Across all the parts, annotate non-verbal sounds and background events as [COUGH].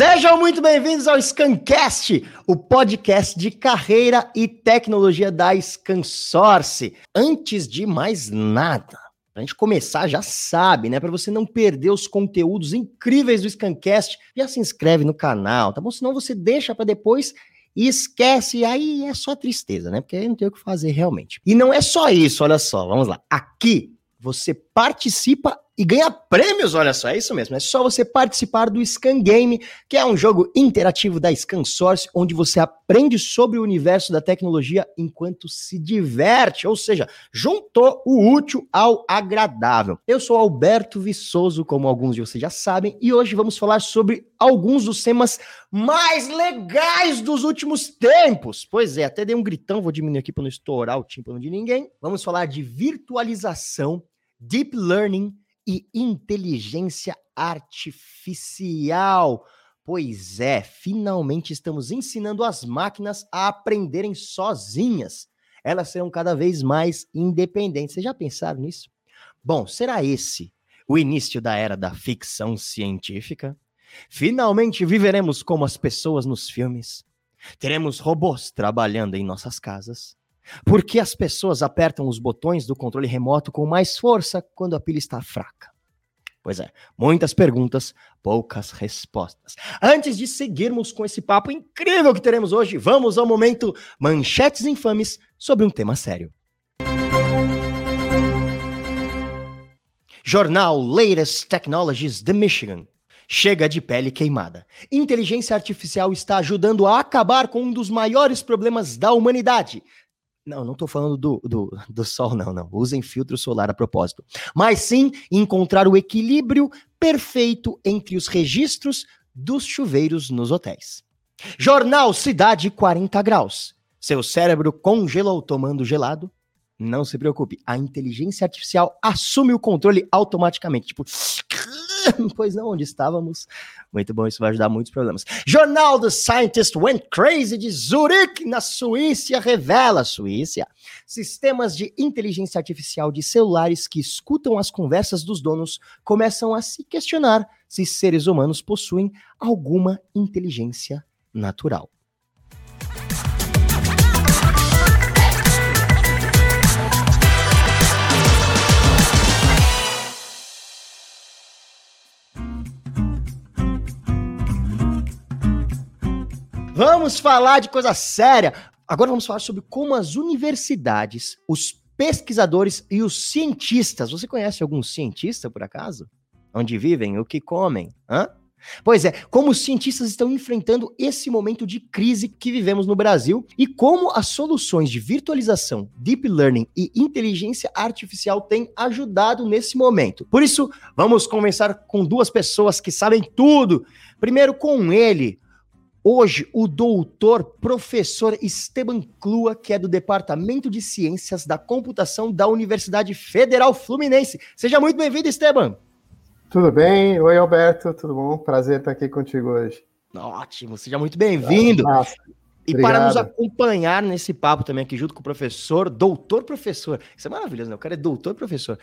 Sejam muito bem-vindos ao Scancast, o podcast de carreira e tecnologia da Scansource. Antes de mais nada, a gente começar, já sabe, né? Para você não perder os conteúdos incríveis do Scancast, já se inscreve no canal, tá bom? Senão você deixa para depois e esquece, e aí é só tristeza, né? Porque aí não tem o que fazer realmente. E não é só isso, olha só, vamos lá. Aqui você participa e ganha prêmios, olha só, é isso mesmo. É só você participar do Scan Game, que é um jogo interativo da Scan Source, onde você aprende sobre o universo da tecnologia enquanto se diverte, ou seja, juntou o útil ao agradável. Eu sou Alberto Viçoso, como alguns de vocês já sabem, e hoje vamos falar sobre alguns dos temas mais legais dos últimos tempos. Pois é, até dei um gritão, vou diminuir aqui para não estourar o tímpano de ninguém. Vamos falar de virtualização, deep learning, e inteligência artificial. Pois é, finalmente estamos ensinando as máquinas a aprenderem sozinhas. Elas serão cada vez mais independentes. Vocês já pensaram nisso? Bom, será esse o início da era da ficção científica? Finalmente viveremos como as pessoas nos filmes? Teremos robôs trabalhando em nossas casas? Por que as pessoas apertam os botões do controle remoto com mais força quando a pilha está fraca? Pois é, muitas perguntas, poucas respostas. Antes de seguirmos com esse papo incrível que teremos hoje, vamos ao momento Manchetes Infames sobre um tema sério. Jornal Latest Technologies de Michigan. Chega de pele queimada. Inteligência artificial está ajudando a acabar com um dos maiores problemas da humanidade, não, não estou falando do, do, do sol, não, não. Usem filtro solar a propósito. Mas sim encontrar o equilíbrio perfeito entre os registros dos chuveiros nos hotéis. Jornal Cidade 40 Graus. Seu cérebro congelou tomando gelado? Não se preocupe, a inteligência artificial assume o controle automaticamente. Tipo, [LAUGHS] pois não, onde estávamos? Muito bom, isso vai ajudar muitos problemas. Jornal The Scientist Went Crazy de Zurich, na Suíça, revela, Suíça, sistemas de inteligência artificial de celulares que escutam as conversas dos donos começam a se questionar se seres humanos possuem alguma inteligência natural. Vamos falar de coisa séria. Agora vamos falar sobre como as universidades, os pesquisadores e os cientistas. Você conhece algum cientista, por acaso? Onde vivem? O que comem? Hã? Pois é, como os cientistas estão enfrentando esse momento de crise que vivemos no Brasil e como as soluções de virtualização, deep learning e inteligência artificial têm ajudado nesse momento. Por isso, vamos começar com duas pessoas que sabem tudo. Primeiro, com ele, Hoje, o doutor professor Esteban Clua, que é do Departamento de Ciências da Computação da Universidade Federal Fluminense. Seja muito bem-vindo, Esteban. Tudo bem? Oi, Alberto, tudo bom? Prazer estar aqui contigo hoje. Ótimo, seja muito bem-vindo. E para nos acompanhar nesse papo também aqui junto com o professor, doutor professor. Isso é maravilhoso, né? O cara é doutor professor.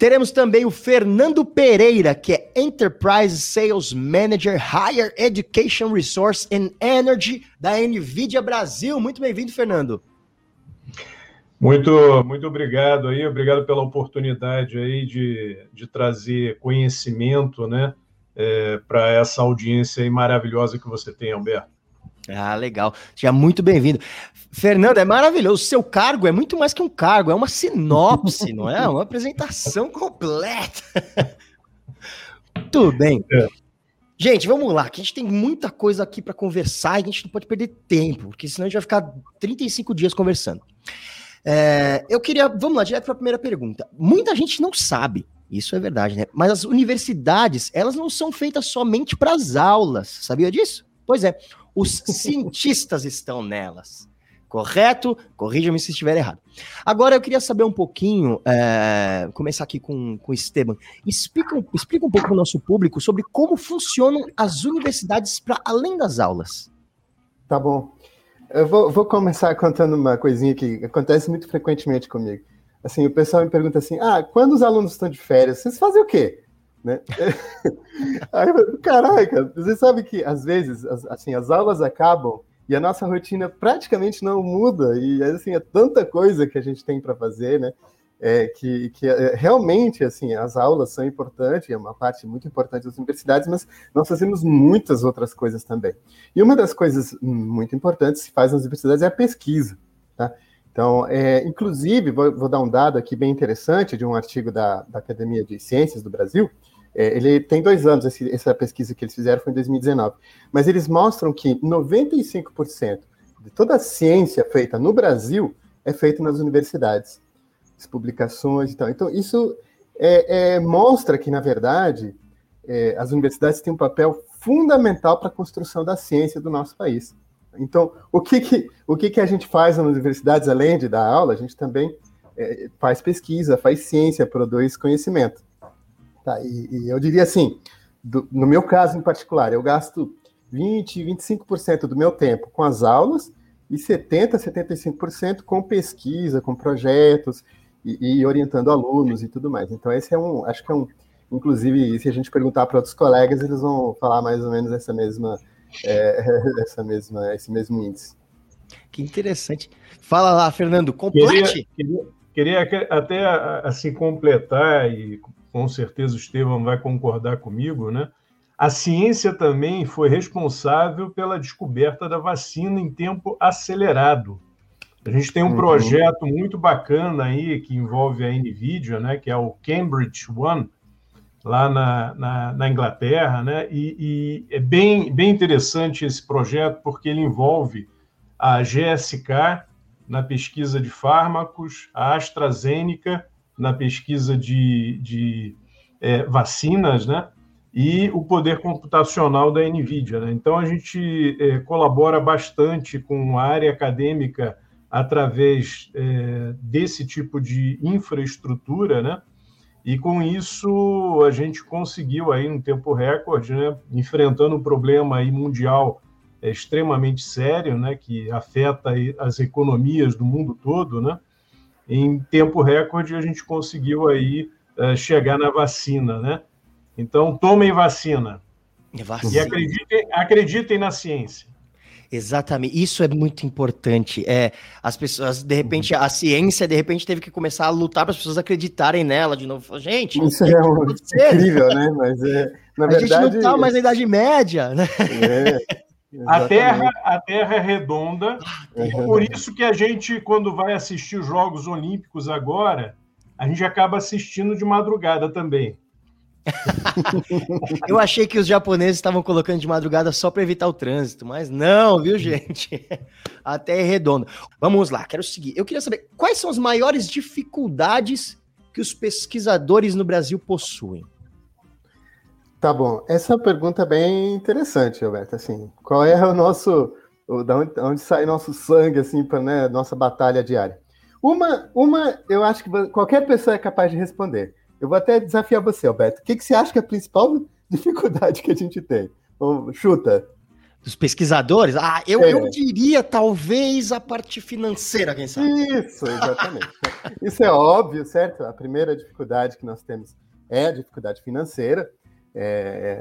Teremos também o Fernando Pereira, que é Enterprise Sales Manager Higher Education Resource and Energy da NVIDIA Brasil. Muito bem-vindo, Fernando. Muito, muito obrigado aí, obrigado pela oportunidade aí de, de trazer conhecimento, né, é, para essa audiência aí maravilhosa que você tem, Alberto. Ah, legal. Seja muito bem-vindo. Fernando, é maravilhoso. Seu cargo é muito mais que um cargo, é uma sinopse, não é? Uma apresentação completa. [LAUGHS] Tudo bem. É. Gente, vamos lá, que a gente tem muita coisa aqui para conversar e a gente não pode perder tempo, porque senão a gente vai ficar 35 dias conversando. É, eu queria, vamos lá, direto para a primeira pergunta. Muita gente não sabe, isso é verdade, né? Mas as universidades, elas não são feitas somente para as aulas, sabia disso? Pois é, os cientistas estão nelas. Correto? Corrija-me se estiver errado. Agora eu queria saber um pouquinho, é, começar aqui com, com o Esteban. Explica, explica um pouco para o nosso público sobre como funcionam as universidades para além das aulas. Tá bom. Eu vou, vou, começar contando uma coisinha que acontece muito frequentemente comigo. Assim, o pessoal me pergunta assim: ah, quando os alunos estão de férias, vocês fazem o quê? Né? [LAUGHS] Aí, caraca, você sabe que às vezes assim, as aulas acabam e a nossa rotina praticamente não muda, e assim, é tanta coisa que a gente tem para fazer, né? É, que, que é, realmente assim as aulas são importantes, é uma parte muito importante das universidades, mas nós fazemos muitas outras coisas também. E uma das coisas muito importantes que se faz nas universidades é a pesquisa. Tá? Então, é, inclusive, vou, vou, dar um dado aqui bem interessante de um artigo da, da Academia de Ciências do Brasil, é, ele tem dois anos, esse, essa pesquisa que eles fizeram foi em 2019. Mas eles mostram que 95% de toda a ciência feita no Brasil é feita nas universidades. As publicações e tal. Então, isso é, é, mostra que, na verdade, é, as universidades têm um papel fundamental para a construção da ciência do nosso país. Então, o que, que, o que, que a gente faz nas universidades, além de dar aula, a gente também é, faz pesquisa, faz ciência, produz conhecimento. Tá? E, e eu diria assim, do, no meu caso em particular, eu gasto 20, 25% do meu tempo com as aulas e 70, 75% com pesquisa, com projetos e, e, orientando alunos e tudo mais. Então esse é um, acho que é um, inclusive se a gente perguntar para outros colegas, eles vão falar mais ou menos essa mesma, é, [LAUGHS] essa mesma, esse mesmo índice. Que interessante. Fala lá, Fernando, complete. Queria, queria, queria até assim completar e com certeza o Estevam vai concordar comigo, né? A ciência também foi responsável pela descoberta da vacina em tempo acelerado. A gente tem um uhum. projeto muito bacana aí que envolve a NVIDIA, né, que é o Cambridge One, lá na, na, na Inglaterra, né, e, e, é bem, bem interessante esse projeto porque ele envolve a GSK na pesquisa de fármacos, a AstraZeneca na pesquisa de, de é, vacinas, né? E o poder computacional da NVIDIA. Né? Então, a gente é, colabora bastante com a área acadêmica através é, desse tipo de infraestrutura, né? E com isso a gente conseguiu aí um tempo recorde, né? Enfrentando um problema aí mundial é, extremamente sério, né? Que afeta as economias do mundo todo, né? Em tempo recorde a gente conseguiu aí uh, chegar na vacina, né? Então, tomem vacina. vacina. E acreditem, acreditem na ciência. Exatamente, isso é muito importante. É, as pessoas, de repente, a ciência, de repente, teve que começar a lutar para as pessoas acreditarem nela de novo. Gente, isso é um, incrível, né? Mas é, na a verdade, gente não está mais na Idade Média, né? É. A terra, a terra é redonda, é e por isso que a gente, quando vai assistir os Jogos Olímpicos agora, a gente acaba assistindo de madrugada também. [LAUGHS] Eu achei que os japoneses estavam colocando de madrugada só para evitar o trânsito, mas não, viu, gente? [LAUGHS] A terra é redonda. Vamos lá, quero seguir. Eu queria saber quais são as maiores dificuldades que os pesquisadores no Brasil possuem. Tá bom. Essa pergunta é bem interessante, Roberto. Assim, qual é o nosso, o, da onde, onde sai nosso sangue, assim, para né, nossa batalha diária? Uma, uma, eu acho que qualquer pessoa é capaz de responder. Eu vou até desafiar você, Alberto. O que, que você acha que é a principal [LAUGHS] dificuldade que a gente tem? chuta. Dos pesquisadores? Ah, eu, é. eu diria talvez a parte financeira, quem sabe? Isso, exatamente. Isso é óbvio, certo? A primeira dificuldade que nós temos é a dificuldade financeira. É,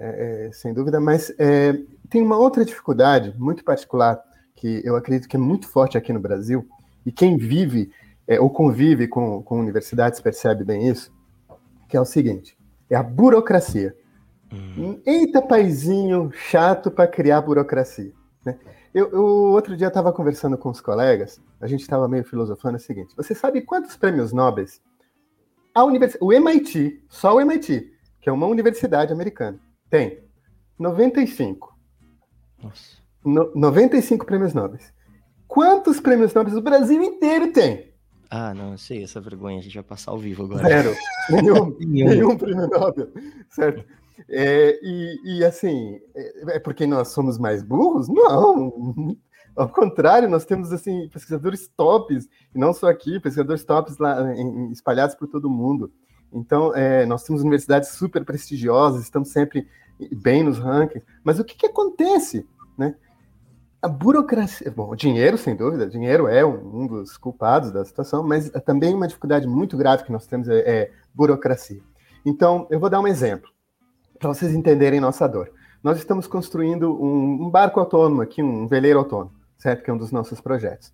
é, é, sem dúvida, mas é, tem uma outra dificuldade muito particular que eu acredito que é muito forte aqui no Brasil, e quem vive é, ou convive com, com universidades percebe bem isso, que é o seguinte: é a burocracia. Hum. Eita, paizinho chato para criar burocracia. Né? Eu, eu, outro dia estava conversando com os colegas, a gente estava meio filosofando o seguinte: você sabe quantos prêmios Nobel a univers... o MIT, só o MIT, que é uma universidade americana, tem 95. Nossa. No, 95 prêmios Nobel. Quantos prêmios Nobel o Brasil inteiro tem? Ah, não, sei, essa vergonha, a gente vai passar ao vivo agora. Zero. [LAUGHS] [LAUGHS] nenhum, nenhum prêmio Nobel, certo? É, e, e, assim, é, é porque nós somos mais burros? Não, ao contrário, nós temos assim pesquisadores tops, e não só aqui, pesquisadores tops lá em, espalhados por todo o mundo. Então, é, nós temos universidades super prestigiosas, estamos sempre bem nos rankings, mas o que, que acontece? Né? A burocracia, bom, dinheiro, sem dúvida, dinheiro é um, um, dos culpados da situação, mas também uma dificuldade muito grave que nós temos é, é burocracia. Então, eu vou dar um exemplo. para vocês entenderem nossa dor. Nós estamos construindo um, um barco autônomo aqui, um veleiro autônomo, certo? Que é um dos nossos projetos.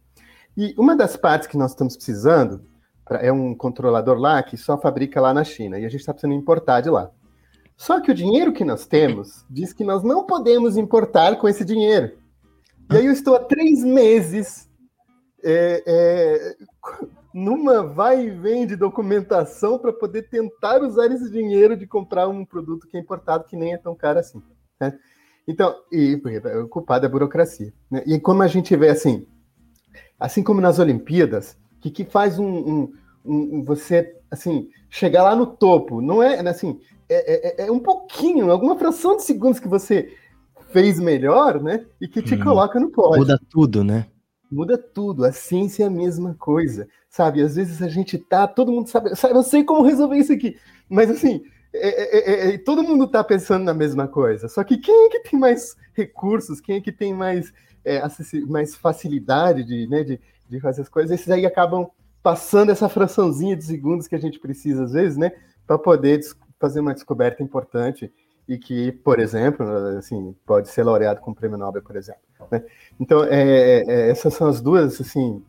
E uma das partes que nós estamos precisando é um controlador lá que só fabrica lá na China, e a gente está precisando importar de lá. Só que o dinheiro que nós temos diz que nós não podemos importar com esse dinheiro. E aí eu estou há três meses é, é, numa vai e vem de documentação para poder tentar usar esse dinheiro de comprar um produto que é importado que nem é tão caro assim. Né? Então, e o culpado é a burocracia. Né? E como a gente vê assim, assim como nas Olimpíadas, que, que faz um, um, um, você assim chegar lá no topo, não é assim, é, é, é, um pouquinho, alguma fração de segundos que você fez melhor, né? E que te hum, coloca no pódio. Muda tudo, né? Muda tudo. A ciência é a mesma coisa, sabe? Às vezes a gente tá, todo mundo sabe, sabe eu sei como resolver isso aqui, mas assim, é, é, é, é todo mundo tá pensando na mesma coisa. Só que quem é que tem mais recursos? Quem é que tem mais, é, mais facilidade de, né, de, de fazer as coisas? Esses aí acabam passando essa fraçãozinha de segundos que a gente precisa, às vezes, né? Para poder fazer uma descoberta importante e que, por exemplo, assim, pode ser laureado com o prêmio Nobel, por exemplo. Né? Então, é, é, essas são as duas assim,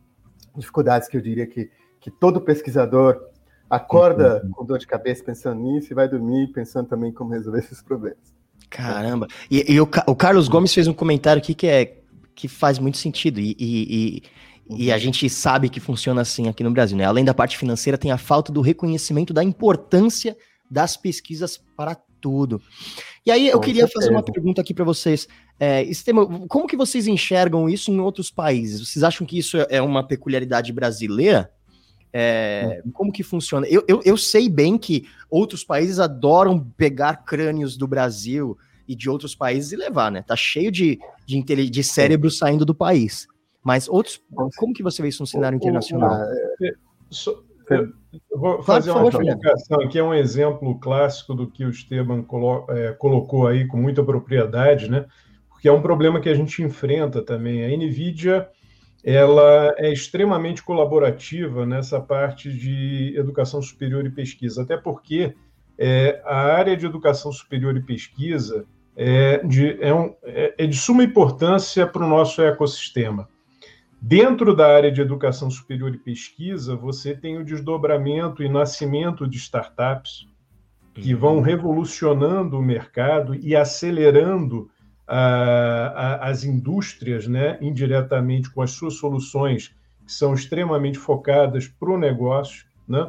dificuldades que eu diria que, que todo pesquisador acorda uhum. com dor de cabeça pensando nisso e vai dormir pensando também como resolver esses problemas. Caramba! E, e o, o, Carlos Gomes fez um comentário aqui que, é, que faz muito sentido e, e, e, a gente sabe que funciona assim aqui no Brasil. Né? Além da parte financeira, tem a falta do reconhecimento da importância das pesquisas para tudo. E aí eu Com queria certeza. fazer uma pergunta aqui para vocês. É, como que vocês enxergam isso em outros países? Vocês acham que isso é uma peculiaridade brasileira? É, uhum. como que funciona? Eu, eu, eu, sei bem que outros países adoram pegar crânios do Brasil e de outros países e levar, né? Tá cheio de, de, de cérebro saindo do país. Mas outros, como que você vê isso no cenário internacional? É, eu vou fazer uma explicação aqui, é um exemplo clássico do que o Esteban colo é, colocou aí com muita propriedade, né? Porque é um problema que a gente enfrenta também. A NVIDIA ela é extremamente colaborativa nessa parte de educação superior e pesquisa, até porque é, a área de educação superior e pesquisa é de, é um, é, é de suma importância para o nosso ecossistema. Dentro da área de educação superior e pesquisa, você tem o desdobramento e nascimento de startups que uhum. vão revolucionando o mercado e acelerando as indústrias, né, indiretamente com as suas soluções que são extremamente focadas para o negócio. Né?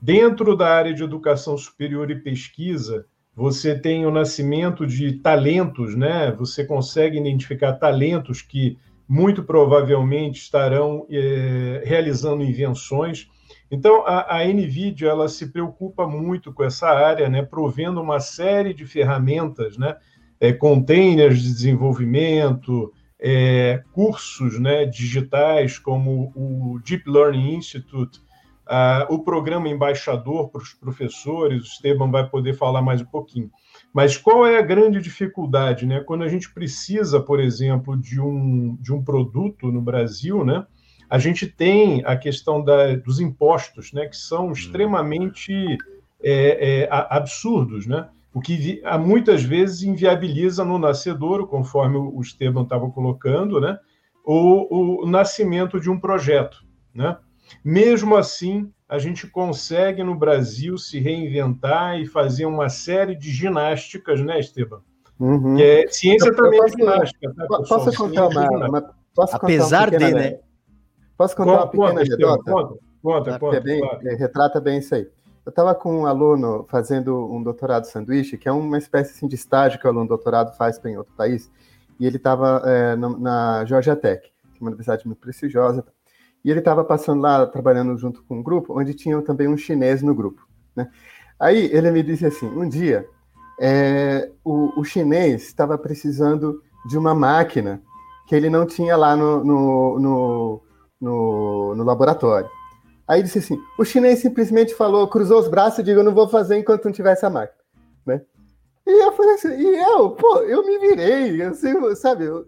Dentro da área de educação superior e pesquisa, você tem o nascimento de talentos, né? Você consegue identificar talentos que muito provavelmente estarão é, realizando invenções. Então, a, a NVIDIA ela se preocupa muito com essa área, né, provendo uma série de ferramentas, né, é, containers de desenvolvimento, é, cursos né, digitais, como o Deep Learning Institute, o programa Embaixador para os professores, o Esteban vai poder falar mais um pouquinho. Mas qual é a grande dificuldade, né? Quando a gente precisa, por exemplo, de um, de um produto no Brasil, né? A gente tem a questão da, dos impostos, né? Que são hum. extremamente é, é, absurdos, né? O que muitas vezes inviabiliza no nascedouro, conforme o Esteban estava colocando, né? O, o nascimento de um projeto, né? Mesmo assim, a gente consegue no Brasil se reinventar e fazer uma série de ginásticas, né, Esteban? Uhum. É, ciência eu, também eu é posso, é ginástica. Tá, posso contar uma, uma, posso Apesar contar de, né? Posso contar conta, uma pequena conta, anedota? Conta, conta, tá, conta. É bem, claro. é, retrata bem isso aí. Eu estava com um aluno fazendo um doutorado sanduíche, que é uma espécie assim, de estágio que o aluno doutorado faz em outro país, e ele estava é, na Georgia Tech, que é uma universidade muito prestigiosa. E ele estava passando lá, trabalhando junto com um grupo, onde tinha também um chinês no grupo. Né? Aí ele me disse assim: um dia, é, o, o, chinês estava precisando de uma máquina que ele não tinha lá no, no, no, no, no laboratório. Aí disse assim: o chinês simplesmente falou, cruzou os braços e disse: Eu não vou fazer enquanto não tiver essa máquina. Né? E eu falei assim: e eu, pô, eu me virei, sei, sabe, eu,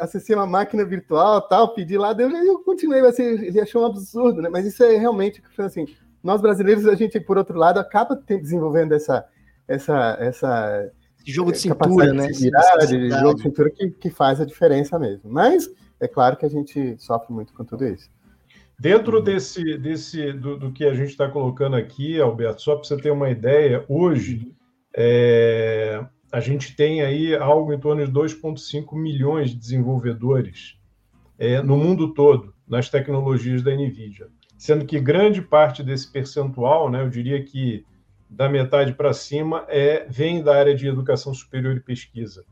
acessei uma máquina virtual, tal, pedi lá, eu, eu continuei, assim, ele achou um absurdo, né? Mas isso é realmente assim, nós brasileiros, a gente, por outro lado, acaba desenvolvendo essa, essa, essa esse jogo de cintura, né? De virar, de jogo de cintura que, que faz a diferença mesmo. Mas é claro que a gente sofre muito com tudo isso. Dentro desse, desse do, do que a gente está colocando aqui, Alberto, só para você ter uma ideia, hoje é, a gente tem aí algo em torno de 2,5 milhões de desenvolvedores é, no mundo todo nas tecnologias da NVIDIA. Sendo que grande parte desse percentual, né, eu diria que da metade para cima, é, vem da área de educação superior e pesquisa.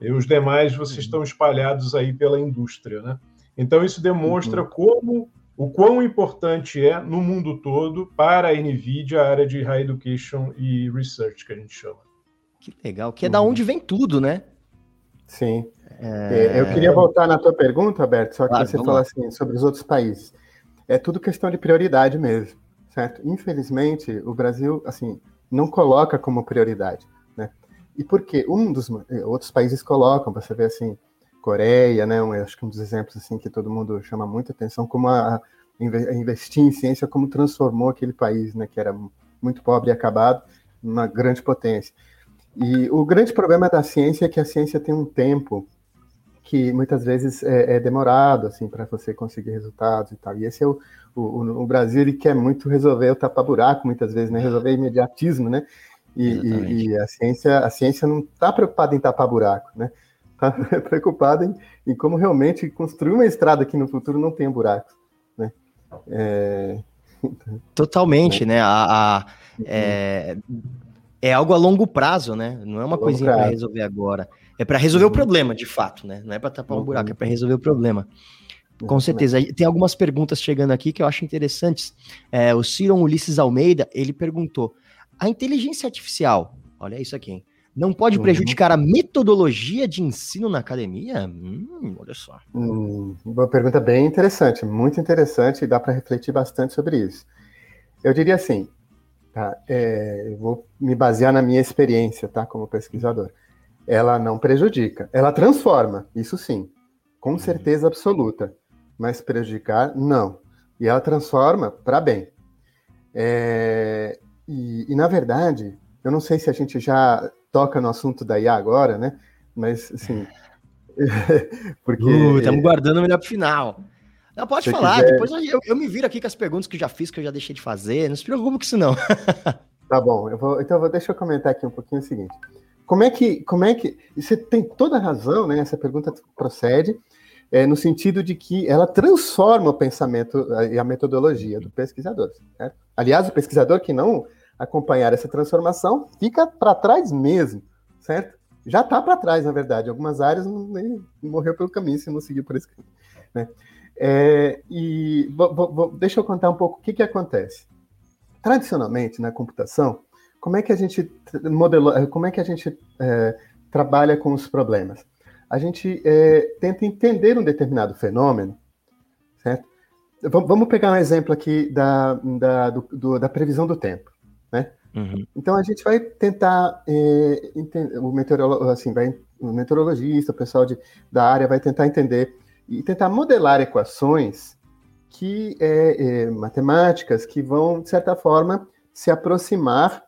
E os demais, vocês uhum. estão espalhados aí pela indústria. Né? Então, isso demonstra uhum. como o quão importante é no mundo todo para a NVIDIA a área de High Education e Research, que a gente chama. Que legal, que é da onde vem tudo, né? Sim. É... Eu queria voltar na tua pergunta, Alberto, só que claro, você falou assim sobre os outros países. É tudo questão de prioridade mesmo, certo? Infelizmente, o Brasil, assim, não coloca como prioridade, né? E por quê? Um dos outros países colocam, você vê assim, Coreia, né? Um, acho que um dos exemplos assim que todo mundo chama muita atenção, como a, a investir em ciência, como transformou aquele país, né? Que era muito pobre e acabado, numa grande potência. E o grande problema da ciência é que a ciência tem um tempo que muitas vezes é, é demorado assim para você conseguir resultados e tal. E esse é o, o, o Brasil ele quer muito resolver o tapa buraco muitas vezes, né? Resolver imediatismo, né? E, e, e, a ciência a ciência não está preocupada em tapar buraco, né? [LAUGHS] está preocupado em, em, como realmente construir uma estrada que no futuro não tenha buracos. Né? É... [LAUGHS] Totalmente, né? A, a é, é, algo a longo prazo, né? Não é uma coisinha para resolver agora. É para resolver uhum. o problema, de fato, né? Não é para tapar um uhum. buraco, é para resolver o problema. Com certeza. Tem algumas perguntas chegando aqui que eu acho interessantes. É, o Ciron Ulisses Almeida, ele perguntou: a inteligência artificial, olha isso aqui, hein? não pode uhum. prejudicar a metodologia de ensino na academia? Hum, olha só. Hum, uma pergunta bem interessante, muito interessante, e dá para refletir bastante sobre isso. Eu diria assim, tá, é, eu vou me basear na minha experiência, tá, como pesquisador. Ela não prejudica, ela transforma, isso sim, com uhum. certeza absoluta, mas prejudicar, não. E ela transforma para bem. É, e, e, na verdade, eu não sei se a gente já toca no assunto da IA agora, né? Mas, assim. [LAUGHS] porque. Estamos uh, guardando o melhor para final. Não, pode falar, quiser... depois eu, eu, me viro aqui com as perguntas que eu já fiz, que eu já deixei de fazer. Não se preocupe com isso, não. [LAUGHS] tá bom, eu vou, então vou, deixa eu comentar aqui um pouquinho o seguinte. Como é que. Como é que. Você tem toda a razão, né? Essa pergunta procede. É, no sentido de que ela transforma o pensamento e a metodologia do pesquisador. Certo? Aliás, o pesquisador que não acompanhar essa transformação, fica para trás mesmo, certo? Já está para trás, na verdade. Algumas áreas morreu pelo caminho se não seguir por esse caminho. Né? É, e deixa eu contar um pouco o que, que acontece. Tradicionalmente, na computação, como é que a gente modelou, como é que a gente é, trabalha com os problemas? A gente é, tenta entender um determinado fenômeno, certo? Vamos pegar um exemplo aqui da, da, do, do, da previsão do tempo né? Uhum. Então a gente vai tentar entender, o meteorolo, assim, vai, o meteorologista, o pessoal de, da área vai tentar entender e tentar modelar equações que é, é, matemáticas que vão de certa forma se aproximar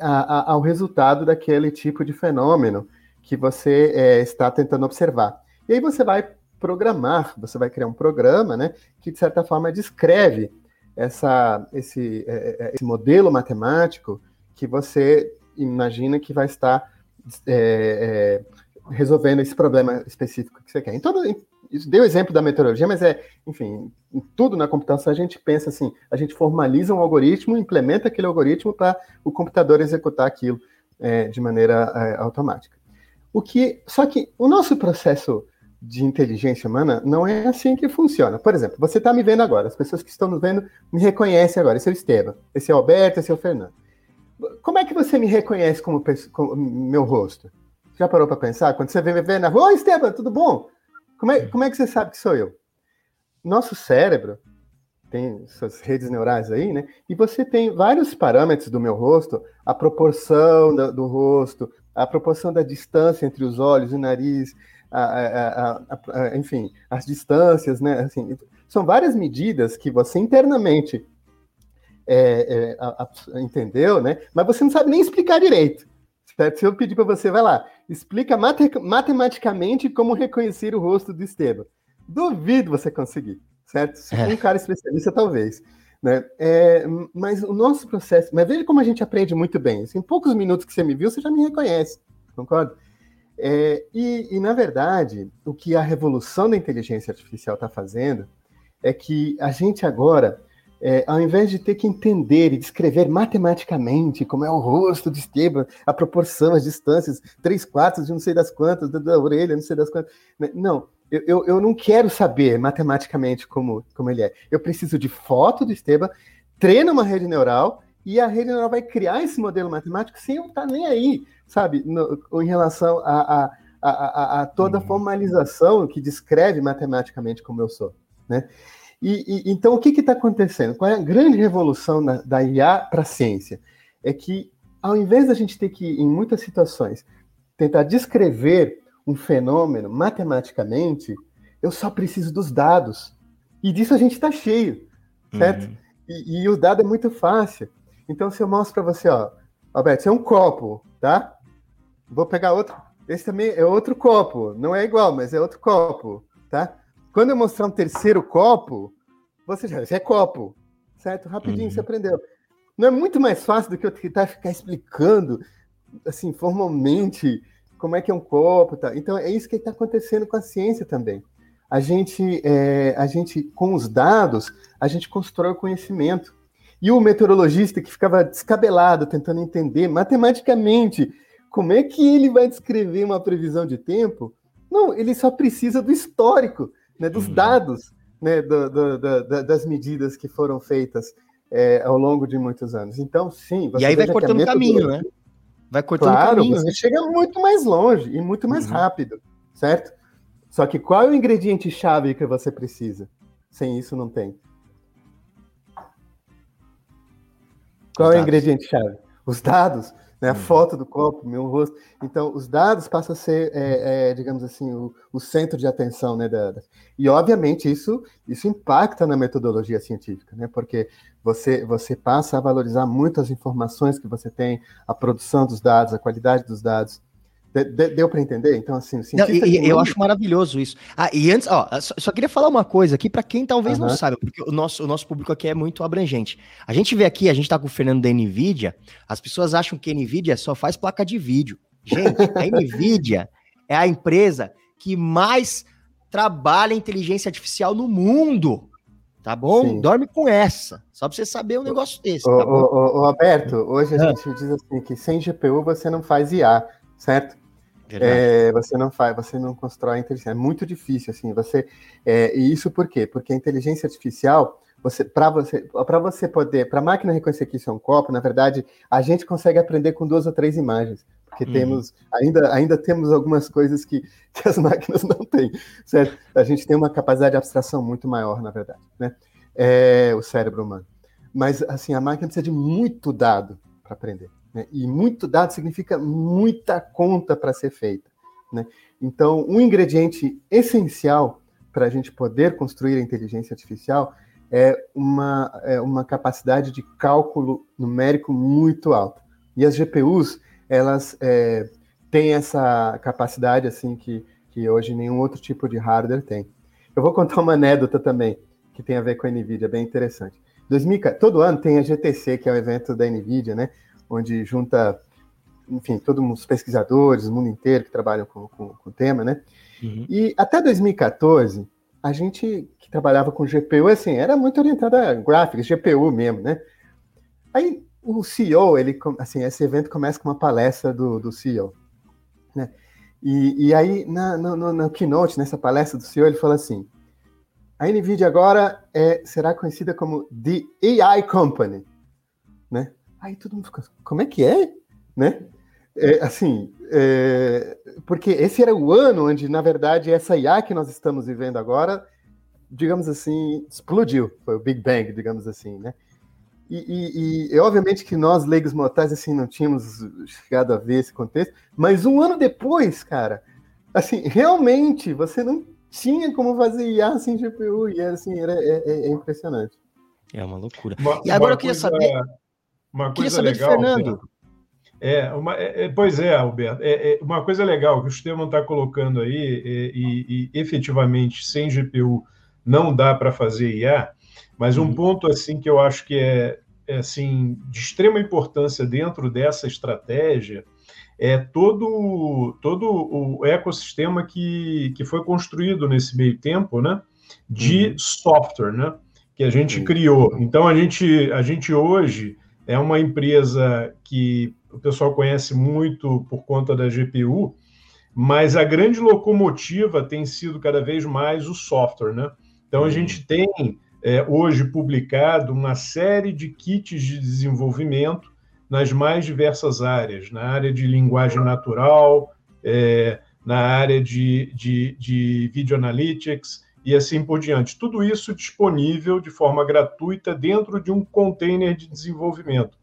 a, a, ao resultado daquele tipo de fenômeno que você é, está tentando observar. E aí você vai programar, você vai criar um programa, né, que de certa forma descreve essa, esse, é, é, esse modelo matemático que você imagina que vai estar é, resolvendo esse problema específico que você quer. Então, isso deu exemplo da meteorologia, mas é, enfim, tudo na computação a gente pensa assim, a gente formaliza um algoritmo, implementa aquele algoritmo para o computador executar aquilo é, de maneira é, automática. O que, só que o nosso processo de inteligência humana não é assim que funciona. Por exemplo, você está me vendo agora, as pessoas que estão nos vendo me reconhecem agora. Esse é o Esteban, esse é o Alberto, esse é o Fernando. Como é que você me reconhece como, como meu rosto? Já parou para pensar? Quando você vem me ver na rua, oi Esteban, tudo bom? Como é, como é que você sabe que sou eu? Nosso cérebro tem suas redes neurais aí, né? E você tem vários parâmetros do meu rosto, a proporção do, do rosto, a proporção da distância entre os olhos e o nariz, a, a, a, enfim, as distâncias, né? Assim, são várias medidas que você internamente é, é, entendeu, né? Mas você não sabe nem explicar direito. Certo? Se eu pedir para você, vai lá, explica mate, matematicamente como reconhecer o rosto do Esteban. Duvido você conseguir, certo? Se for um cara especialista, talvez. Né? É, mas o nosso processo, mas veja como a gente aprende muito bem. Assim, em poucos minutos que você me viu, você já me reconhece, concorda? É, e, e, na verdade, o que a revolução da inteligência artificial está fazendo é que a gente agora, é, ao invés de ter que entender e descrever matematicamente como é o rosto de Esteban, a proporção, as distâncias, três quartos de não sei das quantas, da, da orelha, não sei das quantas. Né? Não, eu, eu, eu, não quero saber matematicamente como, como ele é. Eu preciso de foto do Esteban, treina uma rede neural e a rede neural vai criar esse modelo matemático sem eu estar nem aí sabe, no, em relação a, a, a, a toda a uhum. formalização que descreve matematicamente como eu sou, né? E, e então, o que está acontecendo? Qual é a grande revolução da, da IA para a ciência? É que, ao invés da gente ter que, em muitas situações, tentar descrever um fenômeno matematicamente, eu só preciso dos dados. E disso a gente está cheio, certo? Uhum. E, e, o dado é muito fácil. Então, se eu mostro para você, ó, Alberto, isso é um copo, tá? Vou pegar outro. Esse também é outro copo. Não é igual, mas é outro copo, tá? Quando eu mostrar um terceiro copo, você já é copo, certo? Rapidinho, uhum. você aprendeu. Não é muito mais fácil do que eu tentar ficar explicando, assim, formalmente, como é que é um copo, tá? Então é isso que está acontecendo com a ciência também. A gente, é, a gente, com os dados, a gente constrói o conhecimento. E o meteorologista que ficava descabelado tentando entender matematicamente como é que ele vai descrever uma previsão de tempo? Não, ele só precisa do histórico, né, dos uhum. dados, né, do, do, do, das medidas que foram feitas é, ao longo de muitos anos. Então, sim. e aí vai cortando o caminho, né? Vai cortando claro, caminho. Você né? chega muito mais longe e muito mais uhum. rápido, certo? Só que qual é o ingrediente chave que você precisa? Sem isso não tem. Qual Os é o ingrediente chave? Os dados né? A uhum. foto do copo, meu rosto. Então, os dados passam a ser, é, é, digamos assim, o, o, centro de atenção, né? Da, da... E, obviamente, isso, isso impacta na metodologia científica, né? Porque você, você passa a valorizar muito as informações que você tem, a produção dos dados, a qualidade dos dados. Deu para entender? Então, assim, não, e, eu acho maravilhoso isso. Ah, e antes, ó, só, só queria falar uma coisa aqui para quem talvez uhum. não saiba, porque o nosso, o nosso público aqui é muito abrangente. A gente vê aqui, a gente tá com o Fernando da Nvidia, as pessoas acham que a Nvidia só faz placa de vídeo. Gente, a [LAUGHS] Nvidia é a empresa que mais trabalha inteligência artificial no mundo. Tá bom? Sim. Dorme com essa. Só para você saber um negócio desse. Ô, tá ô, ô, ô, Roberto, hoje a ah. gente diz assim que sem GPU você não faz IA, certo? É, você não faz, você não constrói inteligência. É muito difícil, assim. Você é, e isso por quê? Porque a inteligência artificial, você, para você, para você poder, para a máquina reconhecer que isso é um copo, na verdade, a gente consegue aprender com duas ou três imagens, porque uhum. temos ainda, ainda temos algumas coisas que, [LAUGHS] que as máquinas não têm, certo? A gente tem uma capacidade de abstração muito maior, na verdade, né? É, o cérebro humano. Mas assim, a máquina precisa de muito dado para aprender. Né? E muito dado significa muita conta para ser feita. Né? Então, um ingrediente essencial para a gente poder construir a inteligência artificial é uma, é uma capacidade de cálculo numérico muito alta. E as GPUs, elas é, têm essa capacidade assim que, que hoje nenhum outro tipo de hardware tem. Eu vou contar uma anedota também, que tem a ver com a NVIDIA, bem interessante. 2000, todo ano tem a GTC, que é o evento da NVIDIA, né? Onde junta, enfim, todos os pesquisadores, o mundo inteiro que trabalham com, com, com o tema, né? Uhum. E até 2014, a gente que trabalhava com GPU, assim, era muito orientado a gráficos, GPU mesmo, né? Aí o CEO, ele, assim, esse evento começa com uma palestra do, do CEO, né? E, e aí, na, no, no keynote, nessa palestra do CEO, ele fala assim, a NVIDIA agora é, será conhecida como The AI Company, né? Aí todo mundo fica, como é que é? Né? É, assim, é, porque esse era o ano onde, na verdade, essa IA que nós estamos vivendo agora, digamos assim, explodiu. Foi o Big Bang, digamos assim, né? E, e, e, obviamente que nós, leigos mortais, assim, não tínhamos chegado a ver esse contexto, mas um ano depois, cara, assim, realmente você não tinha como fazer IA sem GPU, e assim, era, é, é, é impressionante. É uma loucura. Uma, e agora eu queria coisa, saber. Uma coisa queria saber legal, Fernando. É, uma, é, é, pois é, Alberto. É, é, uma coisa legal que o Estevam está colocando aí, e, e, e, efetivamente, sem GPU não dá para fazer IA, mas um uhum. ponto assim que eu acho que é, é, assim de extrema importância dentro dessa estratégia é todo todo o ecossistema que, que foi construído nesse meio tempo, né, de uhum. software, né, que a gente uhum. criou. Então a gente a gente hoje é uma empresa que o pessoal conhece muito por conta da GPU, mas a grande locomotiva tem sido cada vez mais o software, né? Então a uhum. gente tem é, hoje publicado uma série de kits de desenvolvimento nas mais diversas áreas, na área de linguagem natural, é, na área de, de, de video analytics e assim por diante. Tudo isso disponível de forma gratuita dentro de um container de desenvolvimento.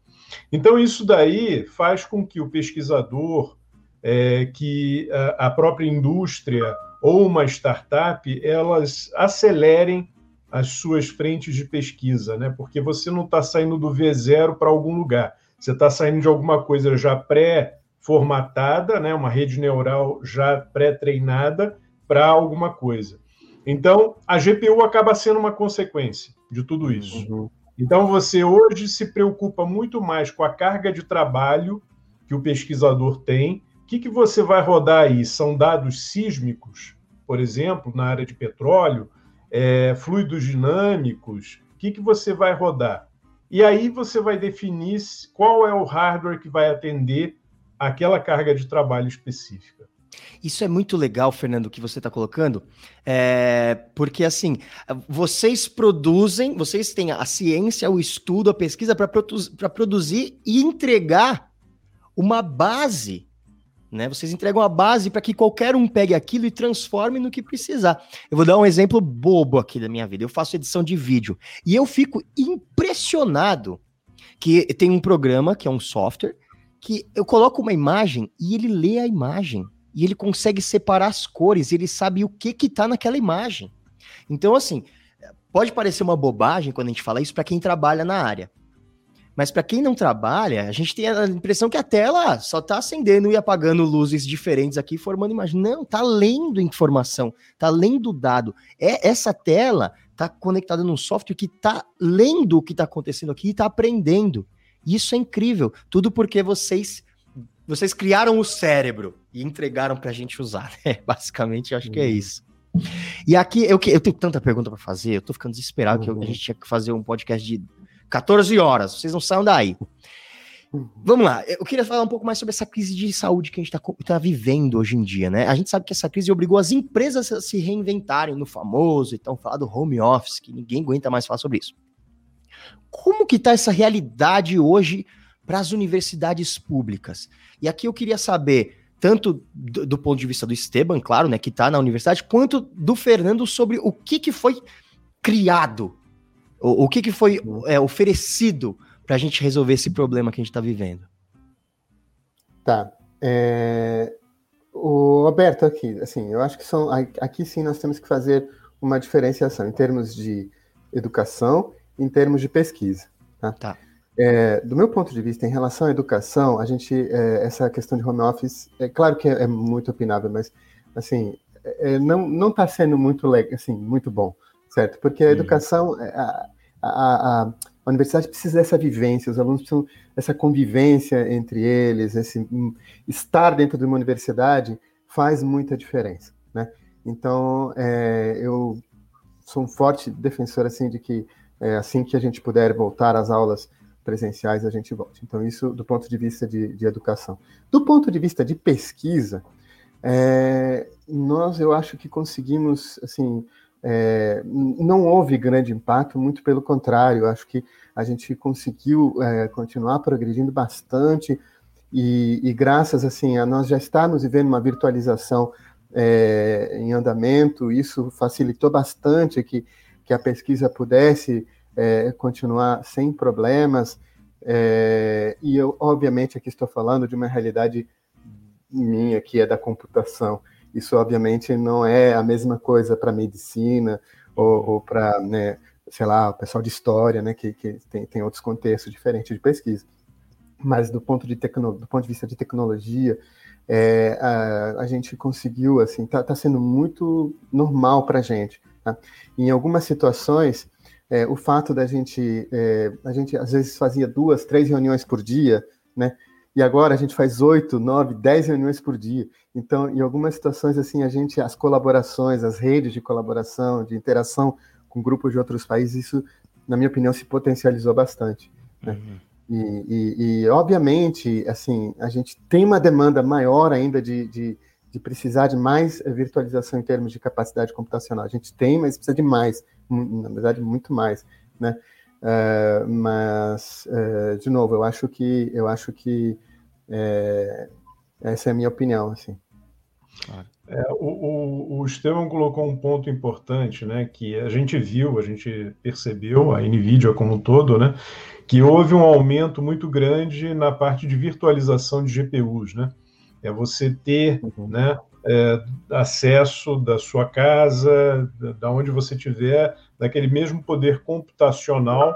Então, isso daí faz com que o pesquisador, é, que a, a própria indústria ou uma startup, elas acelerem as suas frentes de pesquisa, né? Porque você não está saindo do V0 para algum lugar. Você está saindo de alguma coisa já pré-formatada, né? Uma rede neural já pré-treinada para alguma coisa. Então, a GPU acaba sendo uma consequência de tudo isso. Uhum. Então, você hoje se preocupa muito mais com a carga de trabalho que o pesquisador tem. O que, que você vai rodar aí? São dados sísmicos, por exemplo, na área de petróleo, é, fluidos dinâmicos, o que, que você vai rodar? E aí você vai definir qual é o hardware que vai atender aquela carga de trabalho específica. Isso é muito legal, Fernando, que você está colocando, é, porque assim, vocês produzem, vocês têm a ciência, o estudo, a pesquisa para produ produzir e entregar uma base né? Vocês entregam a base para que qualquer um pegue aquilo e transforme no que precisar. Eu vou dar um exemplo bobo aqui da minha vida. Eu faço edição de vídeo e eu fico impressionado que tem um programa que é um software que eu coloco uma imagem e ele lê a imagem e ele consegue separar as cores, ele sabe o que que tá naquela imagem. Então assim, pode parecer uma bobagem quando a gente fala isso para quem trabalha na área. Mas para quem não trabalha, a gente tem a impressão que a tela só está acendendo e apagando luzes diferentes aqui, formando imagem. Não, tá lendo informação, tá lendo dado. É essa tela tá conectada num software que tá lendo o que está acontecendo aqui e tá aprendendo. Isso é incrível. Tudo porque vocês vocês criaram o cérebro e entregaram para a gente usar. É, [LAUGHS] basicamente, acho que é uhum. isso. E aqui eu, eu tenho tanta pergunta para fazer, eu tô ficando desesperado uhum. que a uhum. gente tinha que fazer um podcast de 14 horas, vocês não saiam daí. Vamos lá, eu queria falar um pouco mais sobre essa crise de saúde que a gente está tá vivendo hoje em dia, né? A gente sabe que essa crise obrigou as empresas a se reinventarem no famoso, então falar do home office, que ninguém aguenta mais falar sobre isso. Como que está essa realidade hoje para as universidades públicas? E aqui eu queria saber, tanto do, do, ponto de vista do Esteban, claro, né, que está na universidade, quanto do Fernando sobre o que, que foi criado o, o que, que foi é, oferecido para a gente resolver esse problema que a gente está vivendo? Tá. É... O Roberto, aqui, assim, eu acho que são. Aqui sim nós temos que fazer uma diferenciação em termos de educação em termos de pesquisa. Tá? tá. É, do meu ponto de vista, em relação à educação, a gente, é, essa questão de home office, é claro que é, é muito opinável, mas assim, é, não está sendo muito, assim, muito bom certo? Porque a uhum. educação, é, a, a, a, universidade precisa dessa vivência, os alunos precisam dessa convivência entre eles, esse um, estar dentro de uma universidade faz muita diferença, né? Então, é, eu sou um forte defensor assim de que é, assim que a gente puder voltar às aulas presenciais, a gente volte. Então, isso do ponto de vista de, de educação. Do ponto de vista de pesquisa, é, nós, eu acho que conseguimos, assim, é, não houve grande impacto, muito pelo contrário, acho que a gente conseguiu é, continuar progredindo bastante e, e, graças assim a nós já estarmos vivendo uma virtualização é, em andamento, isso facilitou bastante que, que a pesquisa pudesse é, continuar sem problemas. É, e eu, obviamente, aqui estou falando de uma realidade minha, que é da computação. Isso, obviamente, não é a mesma coisa para medicina ou, ou para né, sei lá, o pessoal de história, né, que, que tem, tem outros contextos diferentes de pesquisa. Mas do ponto de, tecno, do ponto de vista de tecnologia, é, a, a, gente conseguiu, assim, está tá sendo muito normal para a gente. Tá? Em algumas situações, é, o fato da gente, é, a gente às vezes fazia duas, três reuniões por dia, né? E agora a gente faz oito, nove, dez reuniões por dia. Então, em algumas situações, assim, a gente, as colaborações, as redes de colaboração, de interação com grupos de outros países, isso, na minha opinião, se potencializou bastante. Né? Uhum. E, e, e, obviamente, assim, a gente tem uma demanda maior ainda de, de, de, precisar de mais virtualização em termos de capacidade computacional. A gente tem, mas precisa de mais, na verdade, muito mais, né? Uh, mas, uh, de novo, eu acho que eu acho que é, essa é a minha opinião, assim. É, o, o, o Estevão colocou um ponto importante, né, que a gente viu, a gente percebeu, a NVIDIA como um todo, né, que houve um aumento muito grande na parte de virtualização de GPUs, né, é você ter, uhum. né, é, acesso da sua casa, da, onde você estiver, daquele mesmo poder computacional,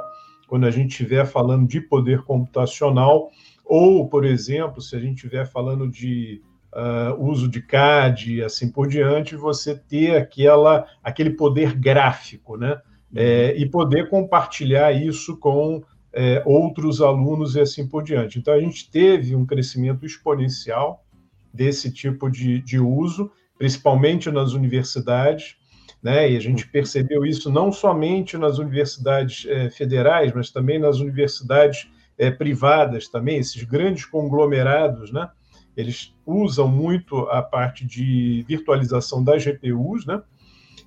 quando a gente estiver falando de poder computacional, ou, por exemplo, se a gente estiver falando de uh, uso de CAD e assim por diante, você ter aquela, aquele poder gráfico, né? É, uhum. e poder compartilhar isso com é, outros alunos e assim por diante. Então, a gente teve um crescimento exponencial desse tipo de, de uso, principalmente nas universidades, né? E a gente percebeu isso não somente nas universidades é, federais, mas também nas universidades é, privadas também, esses grandes conglomerados, né? eles usam muito a parte de virtualização das GPUs, né?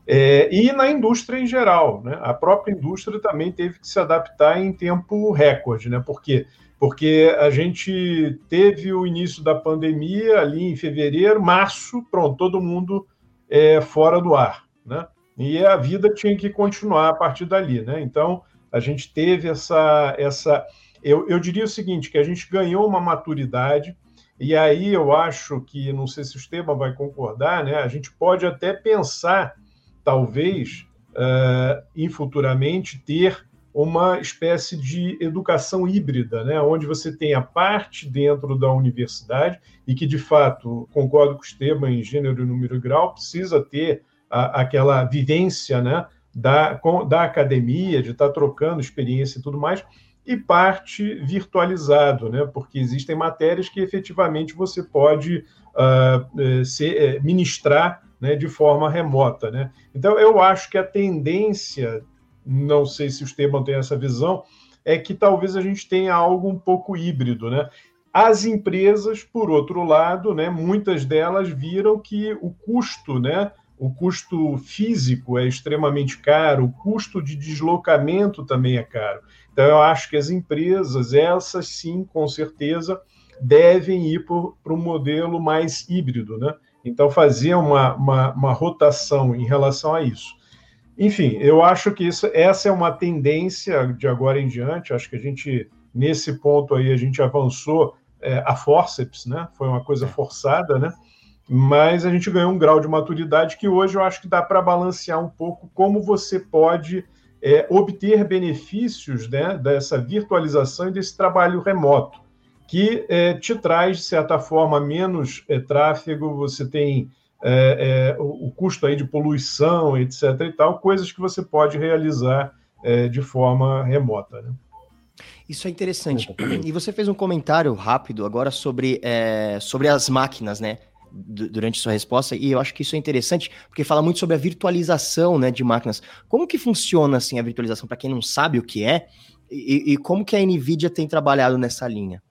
É, e na indústria em geral, né? A própria indústria também teve que se adaptar em tempo recorde, né? Por quê? Porque a gente teve o início da pandemia ali em fevereiro, março, pronto, todo mundo é, fora do ar, né? E a vida tinha que continuar a partir dali, né? Então a gente teve essa essa eu, eu diria o seguinte, que a gente ganhou uma maturidade e aí eu acho que, não sei se o Esteban vai concordar, né? A gente pode até pensar, talvez, uh, em futuramente ter uma espécie de educação híbrida, né? onde você tem a parte dentro da universidade e que, de fato, concordo com o Esteban em gênero, número e grau, precisa ter a, aquela vivência né? da, com, da academia, de estar trocando experiência e tudo mais, e parte virtualizado, né? porque existem matérias que efetivamente você pode uh, ser, uh, ministrar né, de forma remota. Né? Então, eu acho que a tendência, não sei se o Esteban tem essa visão, é que talvez a gente tenha algo um pouco híbrido. Né? As empresas, por outro lado, né, muitas delas viram que o custo, né, o custo físico é extremamente caro, o custo de deslocamento também é caro. Então, eu acho que as empresas, essas sim, com certeza, devem ir para um modelo mais híbrido, né? Então, fazer uma, uma, uma, rotação em relação a isso. Enfim, eu acho que isso, essa é uma tendência de agora em diante. Acho que a gente, nesse ponto aí, a gente avançou é, a forceps, né? Foi uma coisa forçada, né? Mas a gente ganhou um grau de maturidade que hoje eu acho que dá para balancear um pouco como você pode é, obter benefícios né, dessa virtualização e desse trabalho remoto, que é, te traz, de certa forma, menos é, tráfego, você tem é, é, o, o, custo aí de poluição, etc. e tal, coisas que você pode realizar é, de forma remota. Né? Isso é interessante. E você fez um comentário rápido agora sobre, sobre as máquinas, né? durante sua resposta, e eu acho que isso é interessante, porque fala muito sobre a virtualização né, de máquinas. Como que funciona assim a virtualização, para quem não sabe o que é, e, e, como que a NVIDIA tem trabalhado nessa linha?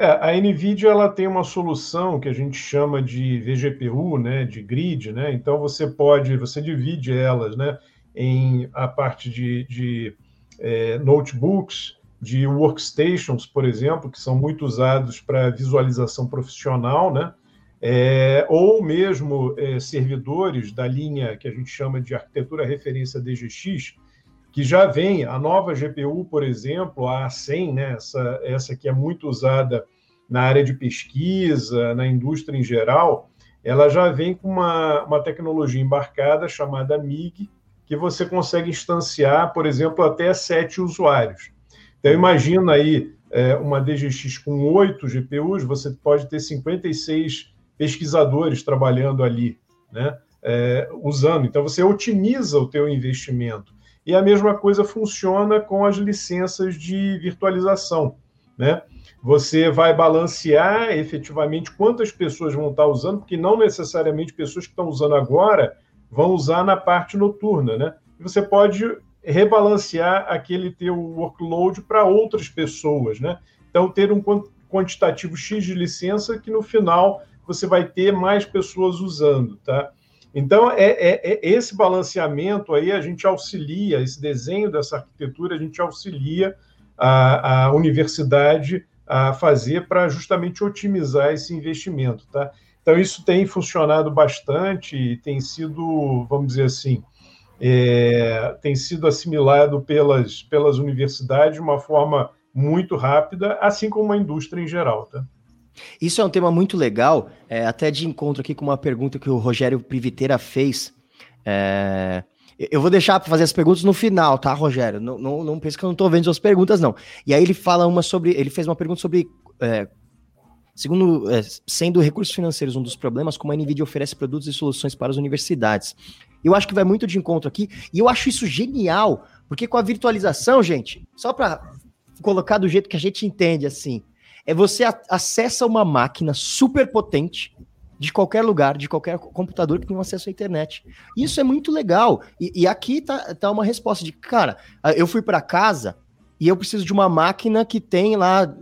É, a NVIDIA ela tem uma solução que a gente chama de VGPU, né, de grid, né? Então você pode, você divide elas, né, em a parte de, de é, notebooks, de workstations, por exemplo, que são muito usados para visualização profissional, né? é, ou mesmo é, servidores da linha que a gente chama de arquitetura referência DGX, que já vem, a nova GPU, por exemplo, a A100, né, essa, essa que é muito usada na área de pesquisa, na indústria em geral, ela já vem com uma, uma tecnologia embarcada chamada MIG, que você consegue instanciar, por exemplo, até sete usuários. Então, imagina aí é, uma DGX com oito GPUs, você pode ter 56 pesquisadores trabalhando ali, né? É, usando. Então, você otimiza o teu investimento. E a mesma coisa funciona com as licenças de virtualização, né? Você vai balancear efetivamente quantas pessoas vão estar usando, porque não necessariamente pessoas que estão usando agora vão usar na parte noturna, né? E você pode rebalancear aquele teu workload para outras pessoas, né? Então, ter um quantitativo X de licença que no final você vai ter mais pessoas usando, tá? Então, é, é, é, esse balanceamento aí a gente auxilia, esse desenho dessa arquitetura, a gente auxilia a, a universidade a fazer para justamente otimizar esse investimento, tá? Então, isso tem funcionado bastante e tem sido, vamos dizer assim, é, tem sido assimilado pelas, pelas universidades de uma forma muito rápida, assim como a indústria em geral, tá? Isso é um tema muito legal, é, até de encontro aqui com uma pergunta que o Rogério Priviteira fez. É, eu vou deixar para fazer as perguntas no final, tá, Rogério? Não, não, não que eu não estou vendo suas perguntas, não. E aí ele fala uma sobre. Ele fez uma pergunta sobre. É, segundo, é, sendo recursos financeiros um dos problemas, como a NVIDIA oferece produtos e soluções para as universidades. Eu acho que vai muito de encontro aqui, e eu acho isso genial, porque com a virtualização, gente, só para colocar do jeito que a gente entende assim, é você acessa uma máquina super potente de qualquer lugar, de qualquer computador que tenha acesso à internet. Isso é muito legal. E, e aqui tá, tá uma resposta de, cara, eu fui para casa e eu preciso de uma máquina que tem lá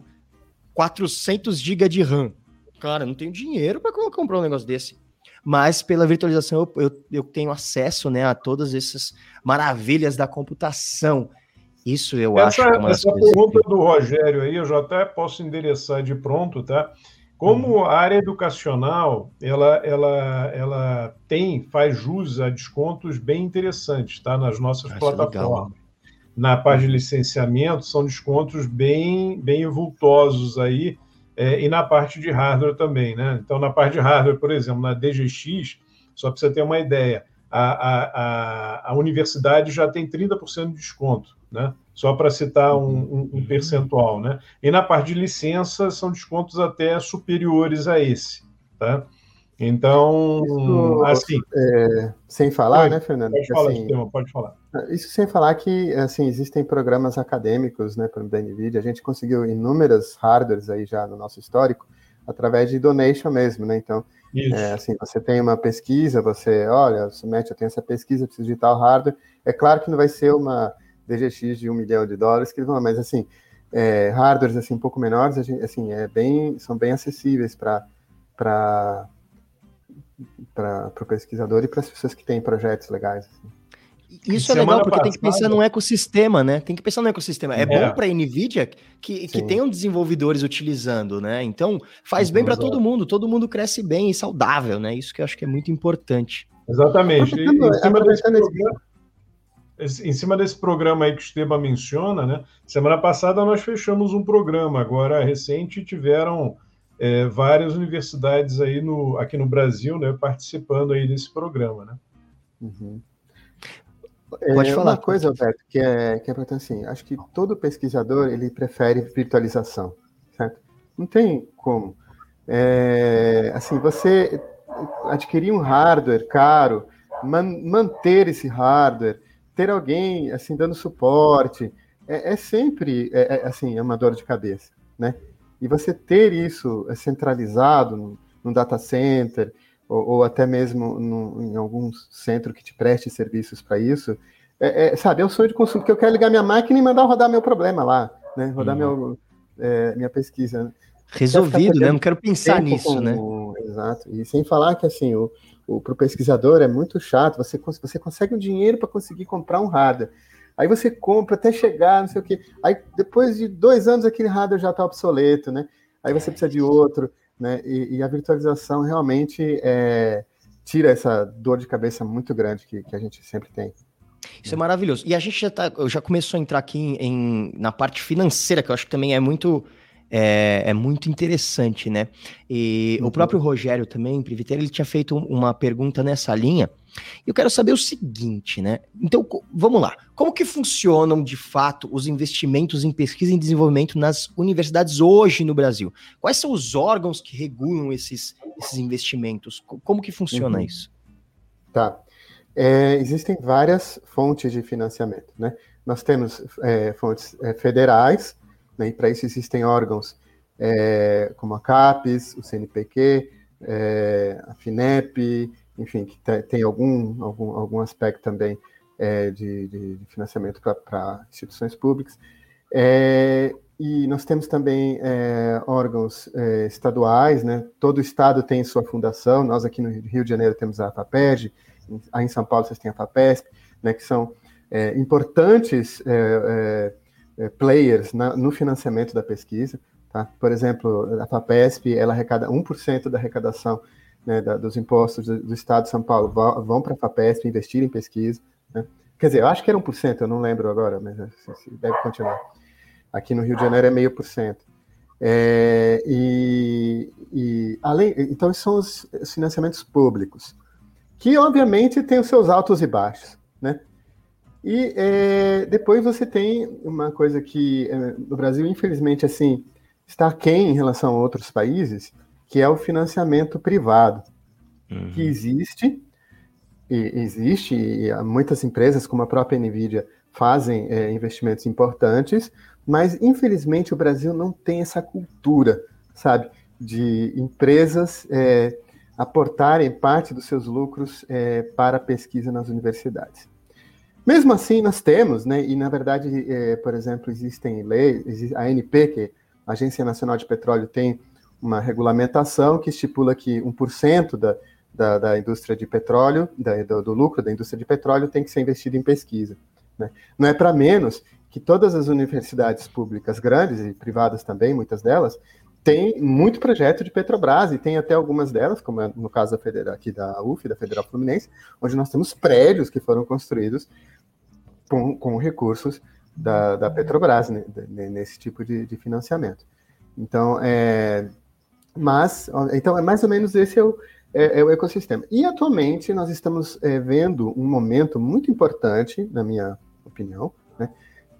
400 GB de RAM. Cara, não tenho dinheiro para comprar um negócio desse mas pela virtualização eu, eu, eu, tenho acesso né, a todas essas maravilhas da computação. Isso eu essa, acho que é uma Essa pergunta do Rogério aí, eu já até posso endereçar de pronto, tá? Como uhum. a área educacional, ela, ela, ela tem, faz jus a descontos bem interessantes, tá? Nas nossas Acho plataformas. Legal. Na parte de uhum. licenciamento, são descontos bem, bem vultosos aí, é, e na parte de hardware também, né? Então, na parte de hardware, por exemplo, na DGX, só para você ter uma ideia, a, a, a, a universidade já tem 30% de desconto, né? Só para citar um, um, um, percentual, né? E na parte de licença são descontos até superiores a esse, tá? Então, Isso, assim. É, sem falar, pode, né, Fernando? Pode falar, assim, tema, pode falar. Isso sem falar que, assim, existem programas acadêmicos, né, da NVIDIA, a gente conseguiu inúmeras hardwares aí já no nosso histórico, através de donation mesmo, né, então, é, assim, você tem uma pesquisa, você, olha, submete, eu tenho essa pesquisa, preciso de tal hardware, é claro que não vai ser uma DGX de um milhão de dólares que eles vão, mas, assim, é, hardwares, assim, um pouco menores, assim, é bem, são bem acessíveis para para o pesquisador e para as pessoas que têm projetos legais. Assim. Isso é legal, porque passada... tem que pensar no ecossistema, né? Tem que pensar no ecossistema. É, é. bom para a NVIDIA que, que tenham desenvolvedores utilizando, né? Então, faz bem para todo mundo, todo mundo cresce bem e saudável, né? Isso que eu acho que é muito importante. Exatamente. E, em, cima desse programa, em cima desse programa aí que o Esteban menciona, né? Semana passada nós fechamos um programa, agora recente tiveram é, várias universidades aí no, aqui no Brasil, né, participando aí desse programa, né? Uhum. Pode é, falar. Uma coisa, Alberto, que é, que é importante assim, acho que todo pesquisador, ele prefere virtualização, certo? Não tem como. É, assim, você adquirir um hardware caro, man, manter esse hardware, ter alguém, assim, dando suporte, é, é sempre, é, é, assim, é uma dor de cabeça, né? E você ter isso é, centralizado no, data center, ou, ou até mesmo em algum centro que te preste serviços para isso, é, é, sabe, é o sonho de consumo, porque eu quero ligar minha máquina e mandar rodar meu problema lá, né? Rodar uhum. meu, é, minha pesquisa. Resolvido, né? Não quero pensar nisso, né? Exato. E sem falar que assim, o para o pesquisador é muito chato. Você, você consegue um dinheiro para conseguir comprar um hardware. Aí você compra até chegar, não sei o quê. Aí depois de dois anos aquele hardware já está obsoleto, né? Aí você precisa de outro, né? E, e a virtualização realmente é, tira essa dor de cabeça muito grande que, que a gente sempre tem. Isso é maravilhoso. E a gente já, tá, já começou a entrar aqui em, em, na parte financeira, que eu acho que também é muito é, é, muito interessante, né? E uhum. o próprio Rogério também, Priviteiro, ele tinha feito uma pergunta nessa linha. Eu quero saber o seguinte, né? Então, vamos lá. Como que funcionam, de fato, os investimentos em pesquisa e desenvolvimento nas universidades hoje no Brasil? Quais são os órgãos que regulam esses, esses investimentos? Como que funciona uhum. isso? Tá. É, existem várias fontes de financiamento, né? Nós temos é, fontes é, federais, né, e para isso existem órgãos é, como a CAPES, o CNPq, é, a FINEP, enfim, que tem algum, algum, algum aspecto também é, de, de, financiamento para instituições públicas. É, e nós temos também é, órgãos é, estaduais, né? todo estado tem sua fundação, nós aqui no Rio de Janeiro temos a FAPEG, aí em São Paulo vocês têm a FAPESP, né, que são importantes players na, no financiamento da pesquisa. Tá? Por exemplo, a FAPESP ela arrecada 1% da arrecadação né, da, dos impostos do, do, Estado de São Paulo, vão, vão para a FAPESP investir em pesquisa. Né? Quer dizer, eu acho que era 1%, eu não lembro agora, mas assim, deve continuar. Aqui no Rio de Janeiro é meio por cento. É, e, e, além, então, são os financiamentos públicos, que obviamente têm os seus altos e baixos. Né? E é, depois você tem uma coisa que é, no Brasil, infelizmente, assim, está quem em relação a outros países, que é o financiamento privado, uhum. que existe, e existe, e muitas empresas, como a própria NVIDIA, fazem é, investimentos importantes, mas infelizmente o Brasil não tem essa cultura, sabe, de empresas é, aportarem parte dos seus lucros é, para a pesquisa nas universidades. Mesmo assim, nós temos, né, e na verdade, é, por exemplo, existem leis, a ANP, que é a Agência Nacional de Petróleo, tem uma regulamentação que estipula que 1% da, da, da indústria de petróleo, da, do, do, lucro da indústria de petróleo, tem que ser investido em pesquisa. Né? Não é para menos que todas as universidades públicas grandes e privadas também, muitas delas, têm muito projeto de Petrobras, e tem até algumas delas, como é no caso da Federal, aqui da UF, da Federal Fluminense, onde nós temos prédios que foram construídos com, com recursos da, da Petrobras né, nesse tipo de, de, financiamento. Então, é, mas, então é mais ou menos esse é o, é, é o ecossistema. E atualmente nós estamos é, vendo um momento muito importante, na minha opinião, né,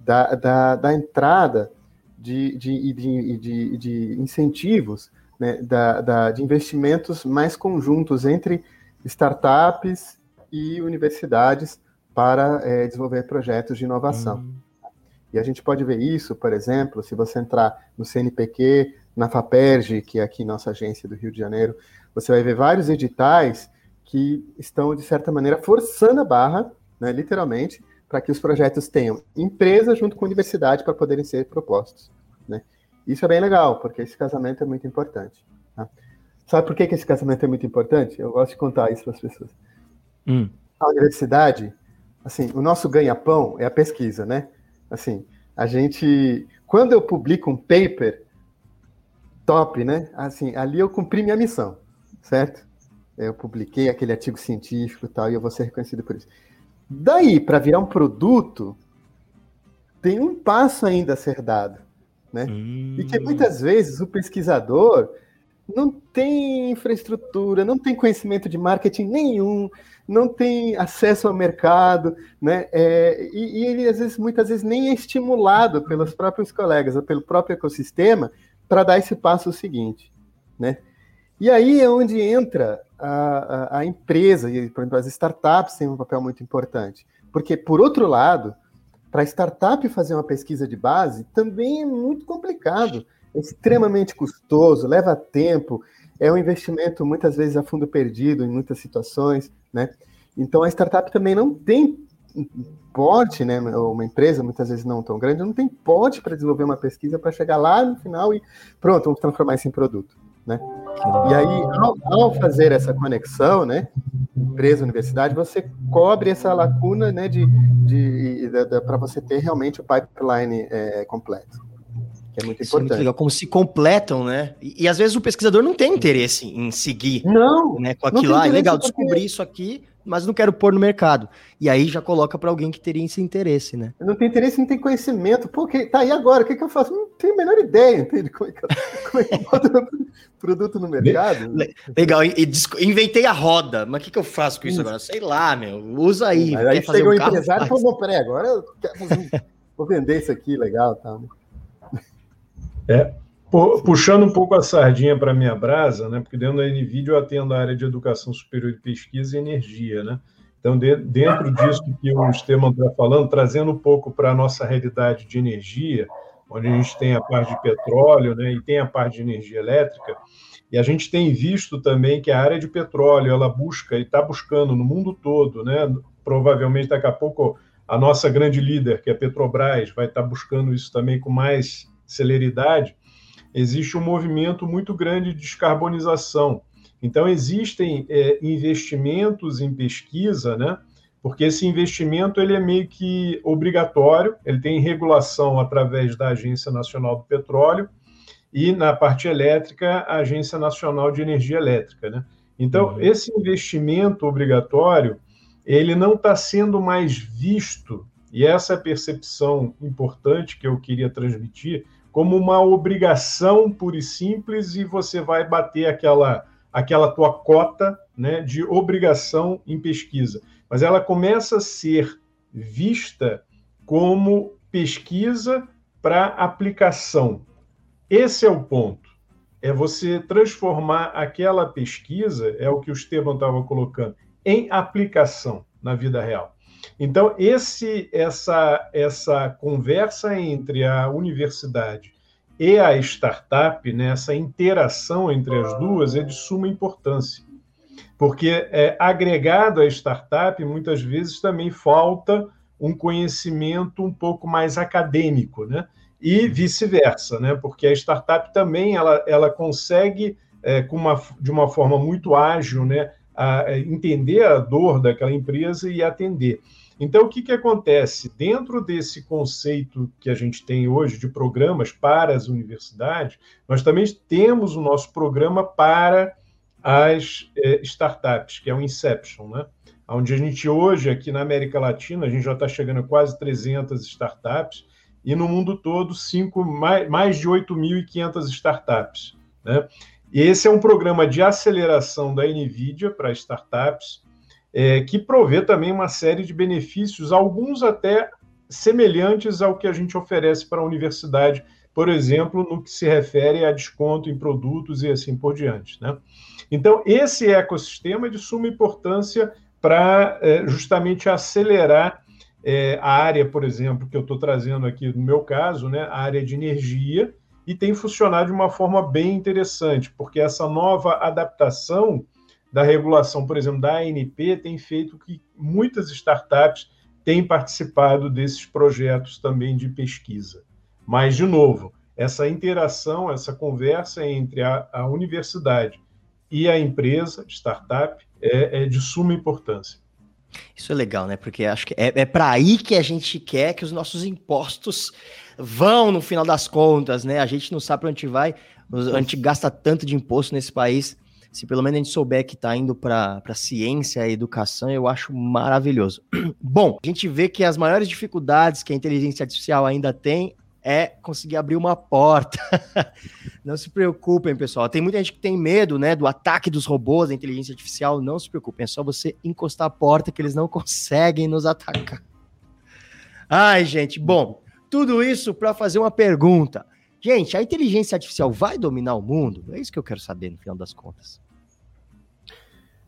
da, da, da, entrada de, de, de, de, de incentivos, né, da, da, de investimentos mais conjuntos entre startups e universidades para é, desenvolver projetos de inovação. Uhum. E a gente pode ver isso, por exemplo, se você entrar no CNPq, na FAPERJ, que é aqui nossa agência do Rio de Janeiro, você vai ver vários editais que estão, de certa maneira, forçando a barra, né, literalmente, para que os projetos tenham empresa junto com universidade para poderem ser propostos. Né? Isso é bem legal, porque esse casamento é muito importante. Tá? Sabe por que, que esse casamento é muito importante? Eu gosto de contar isso para as pessoas. Hum. A universidade assim, o nosso ganha-pão é a pesquisa, né? Assim, a gente, quando eu publico um paper top, né? Assim, ali eu cumpri minha missão, certo? Eu publiquei aquele artigo científico e tal, e eu vou ser reconhecido por isso. Daí, para virar um produto, tem um passo ainda a ser dado, né? Hum. E que muitas vezes o pesquisador não tem infraestrutura, não tem conhecimento de marketing nenhum, não tem acesso ao mercado, né? É, e, e, ele às vezes, muitas vezes, nem é estimulado pelos próprios colegas ou pelo próprio ecossistema para dar esse passo seguinte, né? E aí é onde entra a, a, a empresa, e por exemplo, as startups têm um papel muito importante, porque por outro lado, para startup fazer uma pesquisa de base também é muito complicado, extremamente custoso, leva tempo, é um investimento muitas vezes a fundo perdido em muitas situações, né? Então a startup também não tem porte, né? Uma empresa muitas vezes não tão grande não tem porte para desenvolver uma pesquisa para chegar lá no final e pronto, vamos transformar isso em produto, né? E aí ao, ao fazer essa conexão, né? Empresa, universidade, você cobre essa lacuna, né? De, de, de para você ter realmente o pipeline é, completo é muito Isso importante. É muito legal, como se completam, né? E, e, às vezes o pesquisador não tem interesse em seguir não, né, com aquilo lá. Ah, é legal descobrir isso aqui, mas não quero pôr no mercado. E aí já coloca para alguém que teria esse interesse, né? Não tem interesse, não tem conhecimento. Pô, que, tá aí agora, o que, que eu faço? Não tenho a menor ideia, entende? Como é que eu, como é que produto no mercado? Legal, inventei a roda, mas o que, que eu faço com isso, agora? Sei lá, meu, usa aí. Mas aí chegou um o empresário e falou, peraí, agora eu vou vender isso aqui, legal, tá? É, puxando um pouco a sardinha para minha brasa, né? Porque dentro da NVIDIA eu atendo a área de educação superior de pesquisa e energia, né? Então, de, dentro disso que o Esteban está falando, trazendo um pouco para a nossa realidade de energia, onde a gente tem a parte de petróleo, né? E tem a parte de energia elétrica. E a gente tem visto também que a área de petróleo ela busca e está buscando no mundo todo, né? Provavelmente daqui a pouco a nossa grande líder, que é a Petrobras, vai estar tá buscando isso também com mais celeridade existe um movimento muito grande de descarbonização. Então, existem é, investimentos em pesquisa, né? porque esse investimento ele é meio que obrigatório, ele tem regulação através da Agência Nacional do Petróleo e, na parte elétrica, a Agência Nacional de Energia Elétrica. Né? Então, uhum. esse investimento obrigatório, ele não está sendo mais visto, e essa é a percepção importante que eu queria transmitir, como uma obrigação pura e simples e você vai bater aquela aquela tua cota né, de obrigação em pesquisa. Mas ela começa a ser vista como pesquisa para aplicação. Esse é o ponto. É você transformar aquela pesquisa, é o que o Esteban estava colocando, em aplicação na vida real. Então, esse, essa, essa conversa entre a universidade e a startup, né, essa interação entre as duas é de suma importância. Porque é, agregado à startup, muitas vezes também falta um conhecimento um pouco mais acadêmico, né? E vice-versa, né? Porque a startup também ela, ela consegue, é, com uma, de uma forma muito ágil, né, a, a entender a dor daquela empresa e atender. Então, o que, que acontece? Dentro desse conceito que a gente tem hoje de programas para as universidades, nós também temos o nosso programa para as é, startups, que é o Inception, né? Onde a gente hoje, aqui na América Latina, a gente já está chegando a quase 300 startups, e no mundo todo, cinco, mais, mais de 8.500 startups. Né? E esse é um programa de aceleração da NVIDIA para startups, é, que provê também uma série de benefícios, alguns até semelhantes ao que a gente oferece para a universidade, por exemplo, no que se refere a desconto em produtos e assim por diante. Né? Então, esse ecossistema é de suma importância para é, justamente acelerar é, a área, por exemplo, que eu estou trazendo aqui no meu caso, né, a área de energia, e tem funcionado de uma forma bem interessante, porque essa nova adaptação da regulação, por exemplo, da ANP, tem feito que muitas startups têm participado desses projetos também de pesquisa. Mas, de novo, essa interação, essa conversa entre a, a universidade e a empresa, startup, é, é, de suma importância. Isso é legal, né? Porque acho que é, é para aí que a gente quer que os nossos impostos vão no final das contas, né? A gente não sabe para onde vai, a gente gasta tanto de imposto nesse país se pelo menos a gente souber que está indo para ciência e educação, eu acho maravilhoso. [CLEARS THROAT] Bom, a gente vê que as maiores dificuldades que a inteligência artificial ainda tem é conseguir abrir uma porta. [LAUGHS] não se preocupem, pessoal. Tem muita gente que tem medo, né, do ataque dos robôs, da inteligência artificial. Não se preocupem, é só você encostar a porta que eles não [LAUGHS] conseguem nos atacar. Ai, gente, bom, tudo isso para fazer uma pergunta. Gente, a inteligência artificial vai dominar o mundo? É isso que eu quero saber, no final das contas.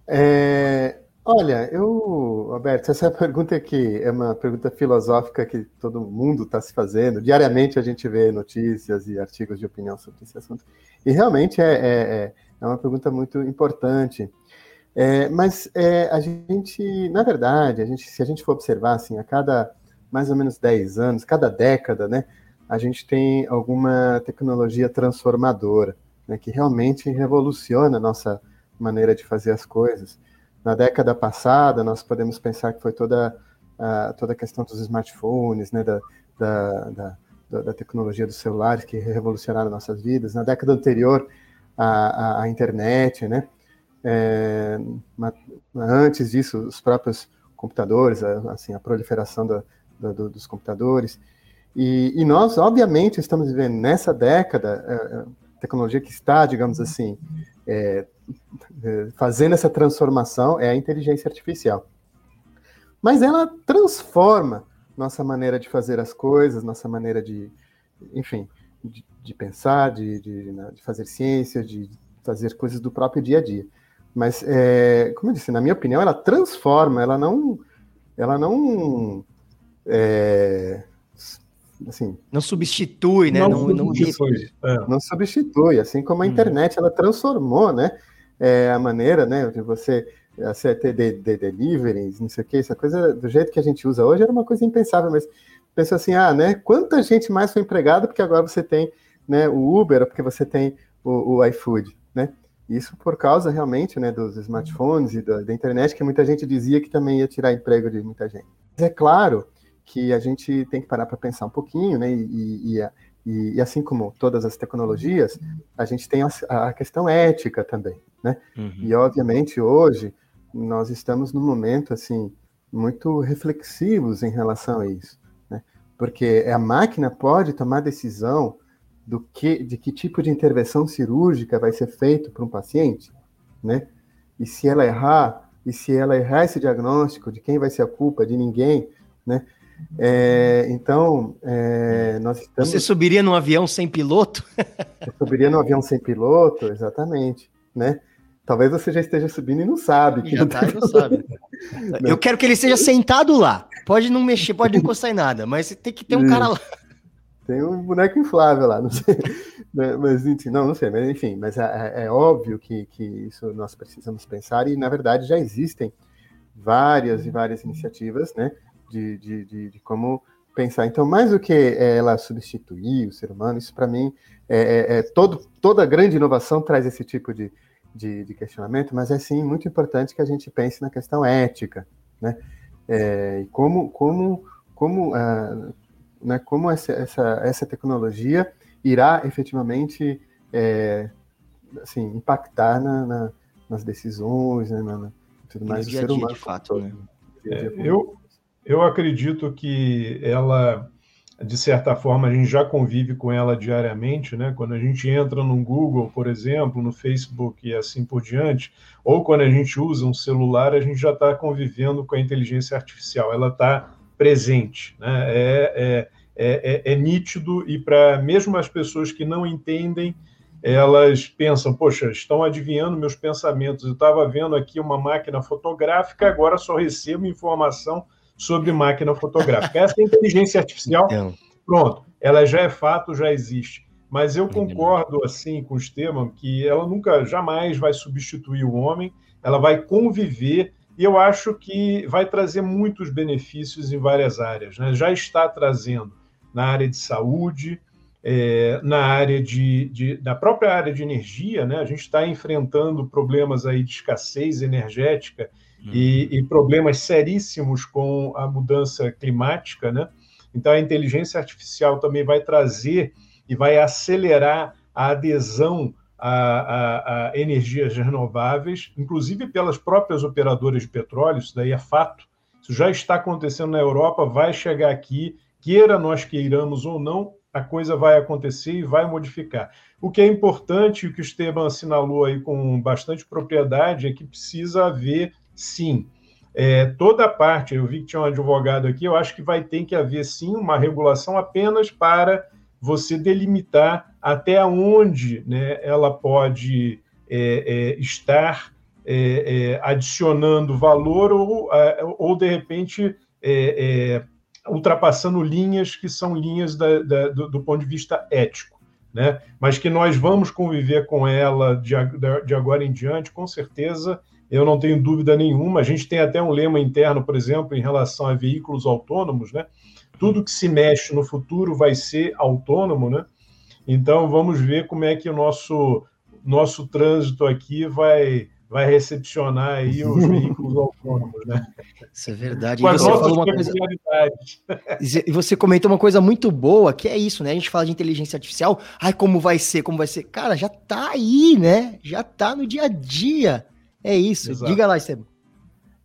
É, olha, eu, Roberto, essa pergunta aqui é uma pergunta filosófica que todo mundo está se fazendo. Diariamente a gente vê notícias e artigos de opinião sobre esse assunto. E realmente é, é, é, é uma pergunta muito importante. É, mas é, a gente, na verdade, a gente, se a gente for observar, assim, a cada mais ou menos 10 anos, cada década, né, a gente tem alguma tecnologia transformadora, né, que realmente revoluciona a nossa maneira de fazer as coisas. Na década passada, nós podemos pensar que foi toda a, toda a questão dos smartphones, né, da, da, da, da tecnologia dos celulares que revolucionaram nossas vidas. Na década anterior, a, a, a internet, né? É, antes disso, os próprios computadores, assim, a proliferação da, da, dos computadores. E, e, nós, obviamente, estamos vivendo nessa década, é, é, tecnologia que está, digamos assim, é, fazendo essa transformação é a inteligência artificial. Mas ela transforma nossa maneira de fazer as coisas, nossa maneira de, enfim, de, de pensar, de, de, né, de, fazer ciência, de fazer coisas do próprio dia a dia. Mas, é, como eu disse, na minha opinião, ela transforma, ela não, ela não, é, assim, não substitui, né? Não, não, substitui, não, é. não substitui, assim como a hum. internet ela transformou, né? É, a maneira, né, de você ter de, de deliveries, não sei o que, essa coisa do jeito que a gente usa hoje era uma coisa impensável, mas pensa assim, ah, né? Quanta gente mais foi empregada porque agora você tem, né, o Uber, porque você tem o, o iFood, né? Isso por causa realmente, né, dos smartphones e da, da internet que muita gente dizia que também ia tirar emprego de muita gente. Mas é claro que a gente tem que parar para pensar um pouquinho, né? E, e, e, e, assim como todas as tecnologias, a gente tem a, a questão ética também, né? Uhum. E obviamente hoje nós estamos num momento assim muito reflexivos em relação a isso, né? Porque a máquina pode tomar decisão do que, de que tipo de intervenção cirúrgica vai ser feito para um paciente, né? E se ela errar, e se ela errar esse diagnóstico, de quem vai ser a culpa? De ninguém, né? É, então, é, nós estamos... Você subiria num avião sem piloto? [LAUGHS] Eu subiria num avião sem piloto, exatamente, né? Talvez você já esteja subindo e não sabe. Já tá e não sabe. Eu quero que ele seja sentado lá. Pode não mexer, pode não encostar em nada, mas tem que ter um cara lá. Tem um boneco inflável lá, não sei. Né, mas, enfim, não, não sei, mas enfim, mas é, é, é óbvio que, que isso nós precisamos pensar, e na verdade já existem várias e várias iniciativas, né? De, de, de, de como pensar. Então, mais do que ela substituir o ser humano, isso para mim é, é, é, todo, toda grande inovação traz esse tipo de, de, de, questionamento, mas é sim muito importante que a gente pense na questão ética, né? É, e como como como uh, né, como essa, essa, essa tecnologia irá efetivamente é, assim impactar na, na, nas decisões, né, na, na tudo mais do ser humano. De fato, né? É, eu eu acredito que ela, de certa forma, a gente já convive com ela diariamente, né? Quando a gente entra no Google, por exemplo, no Facebook e assim por diante, ou quando a gente usa um celular, a gente já está convivendo com a inteligência artificial. Ela está presente, né? É, é, é, é, é nítido e para mesmo as pessoas que não entendem elas pensam, poxa, estão adivinhando meus pensamentos. Eu estava vendo aqui uma máquina fotográfica, agora só recebo informação sobre máquina fotográfica. Essa é inteligência artificial, então. pronto, ela já é fato, já existe. Mas eu concordo assim com o Estevam que ela nunca, jamais vai substituir o homem, ela vai conviver e eu acho que vai trazer muitos benefícios em várias áreas. Né? Já está trazendo na área de saúde, é, na área de, de, da própria área de energia, né? A gente está enfrentando problemas aí de escassez energética uhum. e, problemas seríssimos com a mudança climática, né? Então, a inteligência artificial também vai trazer e vai acelerar a adesão a, a, a, energias renováveis, inclusive pelas próprias operadoras de petróleo, isso daí é fato. Isso já está acontecendo na Europa, vai chegar aqui, queira nós queiramos ou não, a coisa vai acontecer e vai modificar. O que é importante, o que o Esteban assinalou aí com bastante propriedade, é que precisa haver sim. É, toda a parte, eu vi que tinha um advogado aqui, eu acho que vai ter que haver sim uma regulação apenas para você delimitar até onde né, ela pode é, é, estar é, é, adicionando valor ou, é, ou de repente, ultrapassando linhas que são linhas da, da, do, do, ponto de vista ético. Né? Mas que nós vamos conviver com ela de, de agora em diante, com certeza, eu não tenho dúvida nenhuma. A gente tem até um lema interno, por exemplo, em relação a veículos autônomos, né? Tudo que se mexe no futuro vai ser autônomo, né? Então vamos ver como é que o nosso nosso trânsito aqui vai vai recepcionar aí os [LAUGHS] veículos autônomos, né? Isso é verdade. E você, falou uma coisa... e você comentou uma coisa muito boa, que é isso, né? A gente fala de inteligência artificial, ai, como vai ser, como vai ser. Cara, já tá aí, né? Já tá no dia a dia. É isso. Exato. Diga lá, Esteban.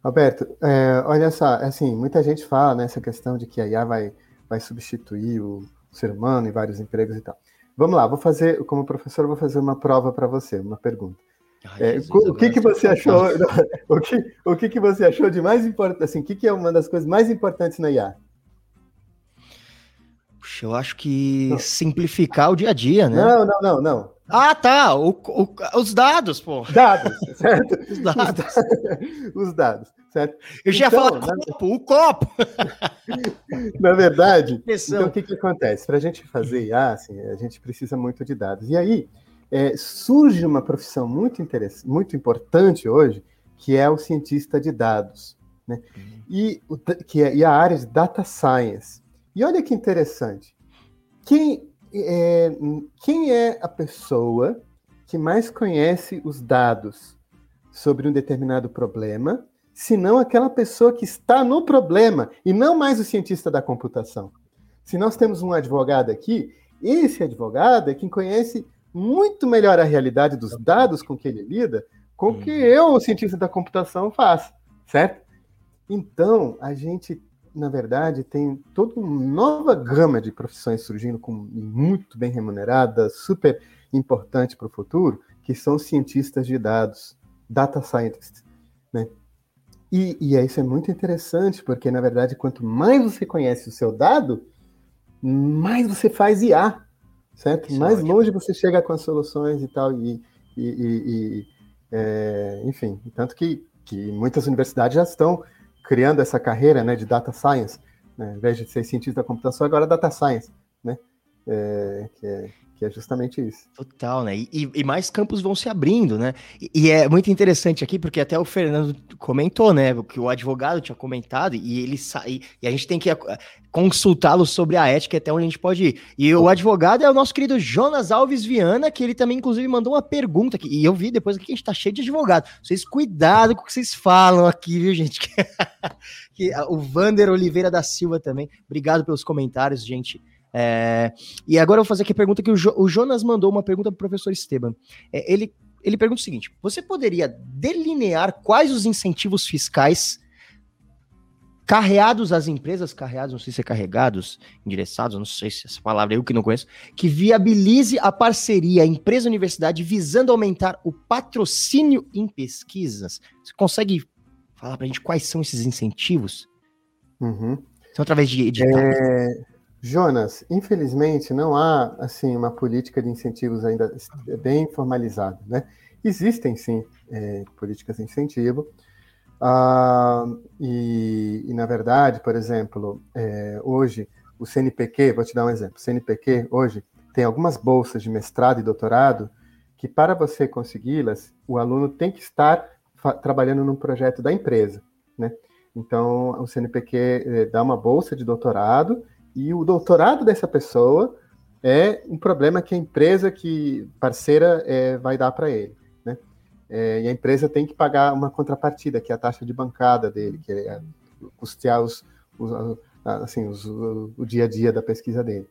Roberto, é, olha só, assim, muita gente fala nessa questão de que a IA vai, vai substituir o ser humano em vários empregos e tal. Vamos lá, vou fazer, como professor, vou fazer uma prova para você, uma pergunta. Ai, é, Jesus, o que, que você achou? o que, o que, que você achou de mais importante? Assim, o que, que é uma das coisas mais importantes na IA? Puxa, eu acho que não. simplificar o dia a dia, né? Não, não, não, não. Ah, tá. O, o, os dados, pô. Dados, [LAUGHS] certo? Os dados. [LAUGHS] Os dados, certo? Eu já então, ia falar na... copo, o copo. [LAUGHS] na verdade, então o que, que acontece? Para a gente fazer IA, assim, a gente precisa muito de dados. E aí é, surge uma profissão muito, interessante, muito importante hoje, que é o cientista de dados. Né? Uhum. E, que é, e a área de data science. E olha que interessante. Quem é, quem é a pessoa que mais conhece os dados sobre um determinado problema, se não aquela pessoa que está no problema e não mais o cientista da computação? Se nós temos um advogado aqui, esse advogado é quem conhece muito melhor a realidade dos dados com que ele lida, com o que uhum. eu, o cientista da computação, faço, certo? Então, a gente na verdade, tem toda uma nova gama de profissões surgindo com muito bem remuneradas, super importante para o futuro, que são cientistas de dados, data scientists, né? E, e isso é muito interessante, porque, na verdade, quanto mais você conhece o seu dado, mais você faz IA, certo? Isso é mais é longe você chega com as soluções e tal, e, e, e é, enfim, tanto que, que muitas universidades já estão criando essa carreira né, de data science, né, ao invés de ser cientista da computação, agora data science, né? É, que, é, que é justamente isso. Total, né? E, e mais campos vão se abrindo, né? E, e, é muito interessante aqui, porque até o Fernando comentou, né? Que o advogado tinha comentado, e ele sai. E a gente tem que eh, consultá-lo sobre a ética até onde a gente pode ir. E o advogado é o nosso querido Jonas Alves Viana, que ele também, inclusive, mandou uma pergunta aqui. E eu vi depois que a gente tá cheio de advogado. Vocês cuidado com o que vocês falam aqui, viu, gente? [LAUGHS] que, o Vander Oliveira da Silva também. Obrigado pelos comentários, gente. É, e agora eu vou fazer aqui a pergunta que o, jo, o Jonas mandou uma pergunta para o professor Esteban. É, ele, ele pergunta o seguinte: você poderia delinear quais os incentivos fiscais carreados às empresas, carreados, não sei se é carregados, endereçados, não sei se essa palavra eu que não conheço, que viabilize a parceria empresa-universidade visando aumentar o patrocínio em pesquisas. Você consegue falar para a gente quais são esses incentivos? Uhum. São através de editais? É... Jonas, infelizmente não há assim uma política de incentivos ainda bem formalizada, né? Existem sim é, políticas de incentivo ah, e, e, na verdade, por exemplo, é, hoje o CNPq, vou te dar um exemplo, o CNPq hoje tem algumas bolsas de mestrado e doutorado que para você consegui-las o aluno tem que estar trabalhando num projeto da empresa, né? Então o CNPq é, dá uma bolsa de doutorado e o doutorado dessa pessoa é um problema que a empresa que parceira é, vai dar para ele. Né? É, e a empresa tem que pagar uma contrapartida, que é a taxa de bancada dele, que é custear os, os assim, os, o, o, dia a dia da pesquisa dele.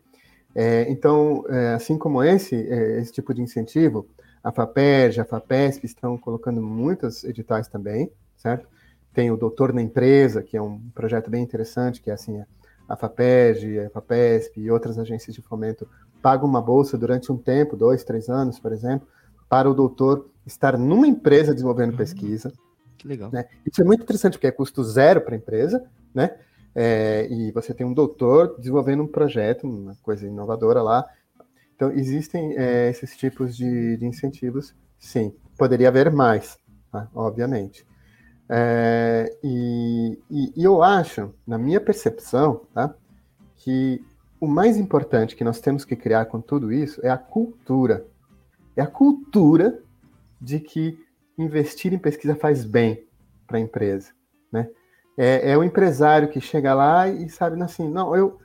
É, então, é, assim como esse, é, esse tipo de incentivo, a FAPERJ, a FAPESP estão colocando muitos editais também, certo? Tem o Doutor na Empresa, que é um projeto bem interessante, que é assim, a FAPEG, a FAPESP e outras agências de fomento pagam uma bolsa durante um tempo, dois, três anos, por exemplo, para o doutor estar numa empresa desenvolvendo uhum. pesquisa. Que legal. Né? Isso é muito interessante, porque é custo zero para a empresa, né? É, e você tem um doutor desenvolvendo um projeto, uma coisa inovadora lá. Então, existem é, esses tipos de, de, incentivos, sim. Poderia haver mais, tá? obviamente. É, e, e, e, eu acho, na minha percepção, tá, que o mais importante que nós temos que criar com tudo isso é a cultura. É a cultura de que investir em pesquisa faz bem para a empresa. Né? É, é, o empresário que chega lá e sabe assim, não, eu,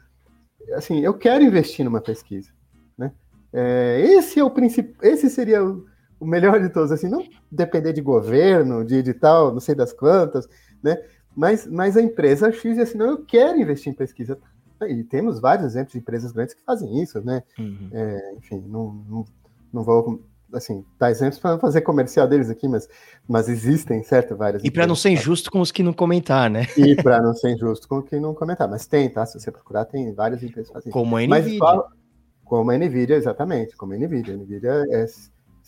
assim, eu quero investir numa pesquisa. Né? É, esse é o principal, esse seria o, o melhor de todos, assim, não depender de governo, de edital, não sei das quantas, né? Mas, mas a empresa X diz assim, não, eu quero investir em pesquisa. E temos vários exemplos de empresas grandes que fazem isso, né? Uhum. É, enfim, não, não, não vou assim, dar exemplos para não fazer comercial deles aqui, mas, mas existem, certo? Várias. E para não ser injusto com os que não comentar, né? E para não ser injusto com quem não comentar. Mas tem, tá? Se você procurar, tem várias empresas fazendo. Como a NVIDIA. Mas, como a NVIDIA, exatamente. Como a NVIDIA. A NVIDIA é,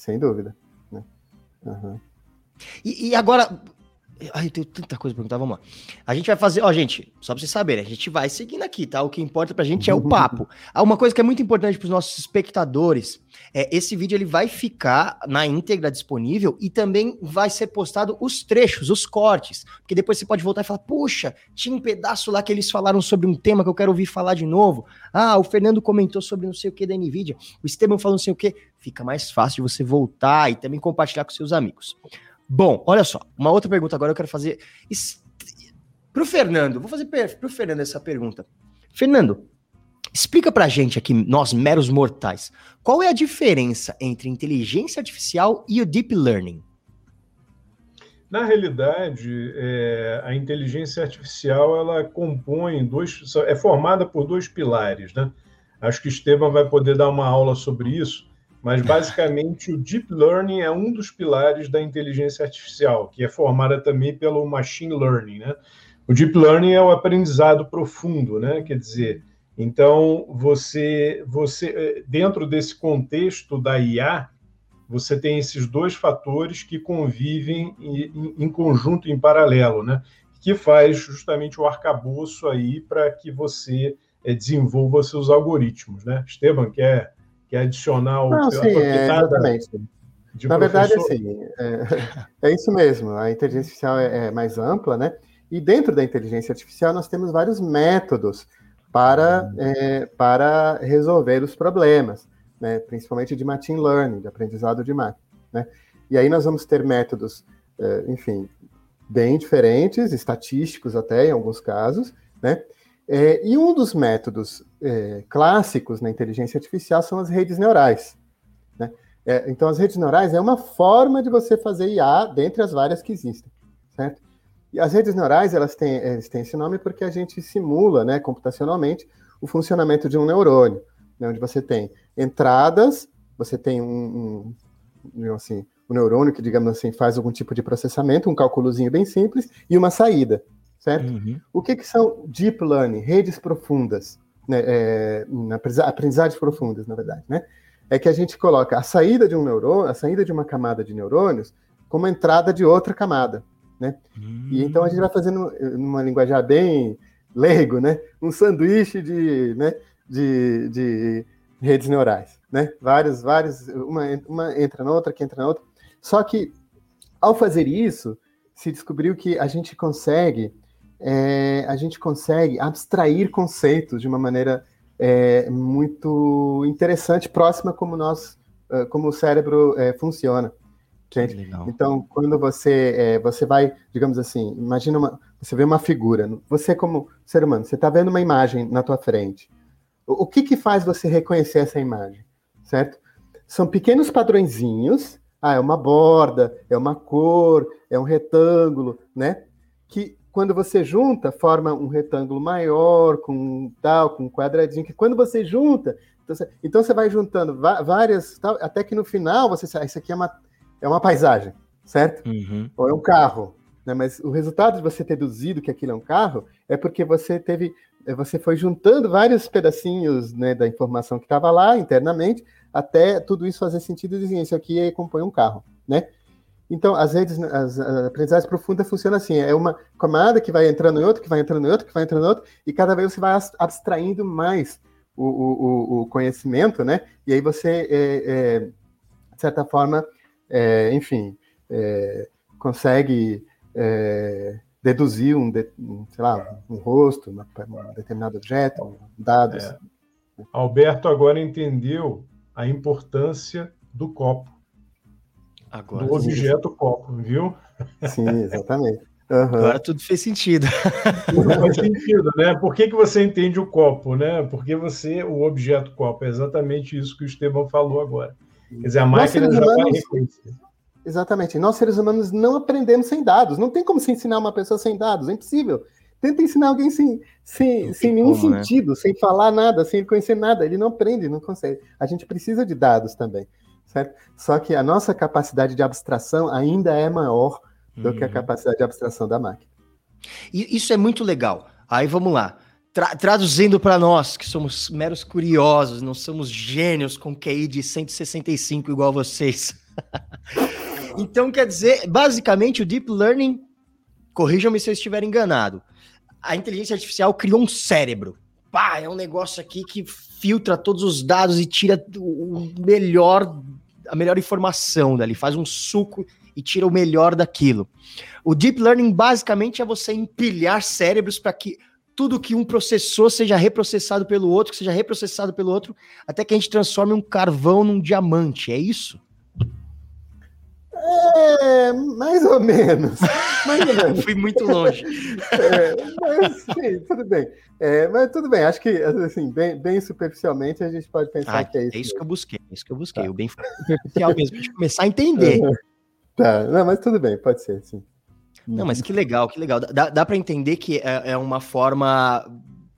sem dúvida. Né? Uhum. E, e agora, Ai, eu tenho tanta coisa pra perguntar, vamos lá. A gente vai fazer, ó, gente, só pra vocês saberem, a gente vai seguindo aqui, tá? O que importa pra gente é o papo. [LAUGHS] Ah, uma coisa que é muito importante pros nossos espectadores, é esse vídeo ele vai ficar na íntegra disponível e também vai ser postado os trechos, os cortes, porque depois você pode voltar e falar, puxa, tinha um pedaço lá que eles falaram sobre um tema que eu quero ouvir falar de novo. Ah, o Fernando comentou sobre não sei o que da NVIDIA, o Esteban falou não sei o que. Fica mais fácil de você voltar e também compartilhar com seus amigos. Bom, olha só, uma outra pergunta agora eu quero fazer para o Fernando. Vou fazer para o Fernando essa pergunta. Fernando, explica para a gente aqui, nós meros mortais, qual é a diferença entre inteligência artificial e o deep learning? Na realidade, é, a inteligência artificial ela compõe dois, é formada por dois pilares, né? Acho que Esteban vai poder dar uma aula sobre isso. Mas, basicamente, o Deep Learning é um dos pilares da inteligência artificial, que é formada também pelo Machine Learning. Né? O Deep Learning é o aprendizado profundo, né? quer dizer, então, você, você, eh, dentro desse contexto da IA, você tem esses dois fatores que convivem em, em conjunto, em paralelo, né? que faz justamente o arcabouço aí para que você é, desenvolva seus algoritmos. Né? Esteban, quer que adicionar o Não, sim, é, exatamente. Na verdade, assim, é, [LAUGHS] é, isso mesmo. A inteligência artificial é, é, mais ampla, né? E dentro da inteligência artificial nós temos vários métodos para, é, para resolver os problemas, né? Principalmente de machine learning, de aprendizado de máquina, né? E aí nós vamos ter métodos, é, enfim, bem diferentes, estatísticos até em alguns casos, né? É, e um dos métodos é, clássicos na inteligência artificial são as redes neurais. Né? É, então, as redes neurais é uma forma de você fazer IA dentre as várias que existem, certo? E as redes neurais, elas têm, elas têm esse nome porque a gente simula, né, computacionalmente, o funcionamento de um neurônio, né, onde você tem entradas, você tem um, um, assim, um neurônio que, digamos assim, faz algum tipo de processamento, um cálculozinho bem simples, e uma saída certo? Uhum. O que, que são deep learning, redes profundas, né, é, aprendizagens profundas, na verdade, né? É que a gente coloca a saída de um neurônio, a saída de uma camada de neurônios, como entrada de outra camada, né? Uhum. E então a gente vai fazendo, numa linguajar bem leigo, né? Um sanduíche de, né? de, de redes neurais, né? Vários, vários, uma, uma entra na outra, que entra na outra. Só que, ao fazer isso, se descobriu que a gente consegue é, a gente consegue abstrair conceitos de uma maneira é, muito interessante, próxima como nós, é, como o cérebro é, funciona. Gente. Então, quando você é, você vai, digamos assim, imagina uma, você vê uma figura, você como ser humano, você está vendo uma imagem na tua frente. O, o que que faz você reconhecer essa imagem, certo? São pequenos padrõezinhos. Ah, é uma borda, é uma cor, é um retângulo, né? Que quando você junta, forma um retângulo maior, com tal, com um quadradinho, que quando você junta, então você, então você vai juntando várias, tal, até que no final você sabe, isso aqui é uma, é uma paisagem, certo? Uhum. Ou é um carro. Né? Mas o resultado de você ter deduzido que aquilo é um carro é porque você teve, você foi juntando vários pedacinhos né, da informação que estava lá internamente, até tudo isso fazer sentido e dizer, isso aqui compõe um carro, né? Então, as redes, as, a aprendizagem profunda funciona assim: é uma camada que vai entrando em outra, que vai entrando em outra, que vai entrando em outra, e cada vez você vai abstraindo mais o, o, o conhecimento, né? E aí você, é, é, de certa forma, é, enfim, é, consegue é, deduzir um, de, um, sei lá, um rosto, uma, um determinado objeto, dados. É. Alberto agora entendeu a importância do copo Agora, do objeto sim. copo, viu? Sim, exatamente. Uhum. Agora tudo fez sentido. Tudo faz sentido, né? Por que, que você entende o copo, né? Porque você, o objeto copo, é exatamente isso que o Estevão falou agora. Quer dizer, a máquina já humanos, vai reconhecer. Exatamente. Nós, seres humanos, não aprendemos sem dados. Não tem como se ensinar uma pessoa sem dados, é impossível. Tenta ensinar alguém sem, sem, sem nenhum como, né? sentido, né? sem falar nada, sem conhecer nada. Ele não aprende, não consegue. A gente precisa de dados também certo? Só que a nossa capacidade de abstração ainda é maior do que a uhum. capacidade de abstração da máquina. E isso é muito legal. Aí vamos lá. Tra traduzindo para nós, que somos meros curiosos, não somos gênios com QI de 165 igual vocês. [LAUGHS] então, quer dizer, basicamente, o Deep Learning, corrijam-me se eu estiver enganado, a inteligência artificial criou um cérebro. Pá, é um negócio aqui que filtra todos os dados e tira o melhor, a melhor informação dali, faz um suco e tira o melhor daquilo. O Deep Learning basicamente é você empilhar cérebros para que tudo que um processou seja reprocessado pelo outro, que seja reprocessado pelo outro, até que a gente transforme um carvão num diamante. É isso? É, mais ou menos. [LAUGHS] Mais ou menos. Fui muito longe. É, mas, sim, tudo bem. É, mas tudo bem, acho que assim, bem, bem superficialmente a gente pode pensar ah, que é isso. É isso mesmo. que eu busquei, é isso que eu busquei. Tá. O bem superficial mesmo, a gente começar a entender. Tá, não, mas tudo bem, pode ser, sim. Não, mas que legal, que legal. Dá, dá para entender que é, é, uma forma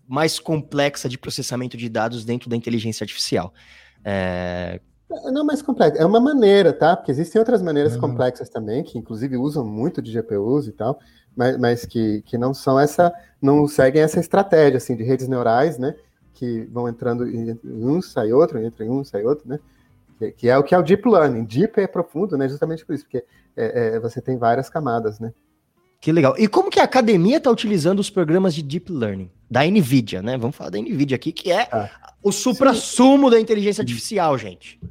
mais complexa de processamento de dados dentro da inteligência artificial. É... Não mais complexa, é uma maneira, tá? Porque existem outras maneiras uhum. complexas também, que inclusive usam muito de GPUs e tal, mas, mas que, que não são essa, não seguem essa estratégia assim de redes neurais, né? Que vão entrando em um, sai outro, entra em um, sai outro, né? Que, que é o que é o deep learning. Deep é profundo, né? Justamente por isso, porque é, é, você tem várias camadas, né? Que legal. E como que a academia está utilizando os programas de Deep Learning? Da NVIDIA, né? Vamos falar da NVIDIA aqui, que é ah, o supra-sumo da inteligência artificial, gente.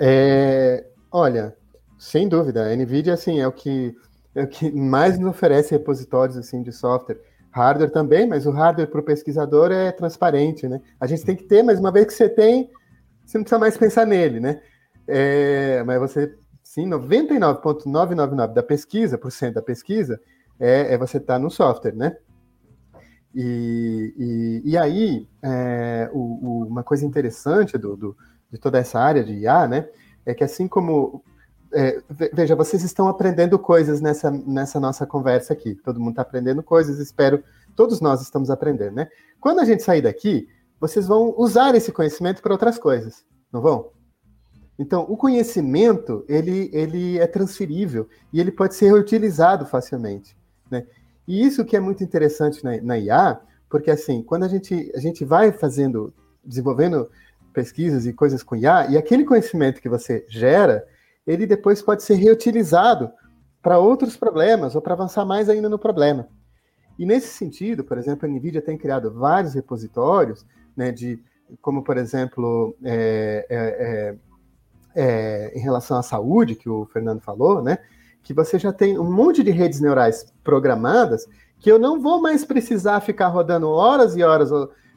É, olha, sem dúvida, a NVIDIA, assim, é o que, é o que mais nos oferece repositórios, assim, de software. Hardware também, mas o hardware para o pesquisador é transparente, né? A gente tem que ter, mas uma vez que você tem, você não precisa mais pensar nele, né? É, mas você Sim, 99,999 da pesquisa, por cento da pesquisa, é, é você estar tá no software, né? E, e, e aí, é, o, o, uma coisa interessante do, do, de toda essa área de IA, né, é que assim como. É, veja, vocês estão aprendendo coisas nessa, nessa nossa conversa aqui. Todo mundo está aprendendo coisas, espero. Todos nós estamos aprendendo, né? Quando a gente sair daqui, vocês vão usar esse conhecimento para outras coisas, não vão? Então, o conhecimento, ele, ele é transferível e ele pode ser reutilizado facilmente, né? E isso que é muito interessante na, na IA, porque assim, quando a gente, a gente vai fazendo, desenvolvendo pesquisas e coisas com IA, e aquele conhecimento que você gera, ele depois pode ser reutilizado para outros problemas ou para avançar mais ainda no problema. E nesse sentido, por exemplo, a NVIDIA tem criado vários repositórios, né, de, como por exemplo, é, é, é, é, em relação à saúde, que o Fernando falou, né? Que você já tem um monte de redes neurais programadas que eu não vou mais precisar ficar rodando horas e horas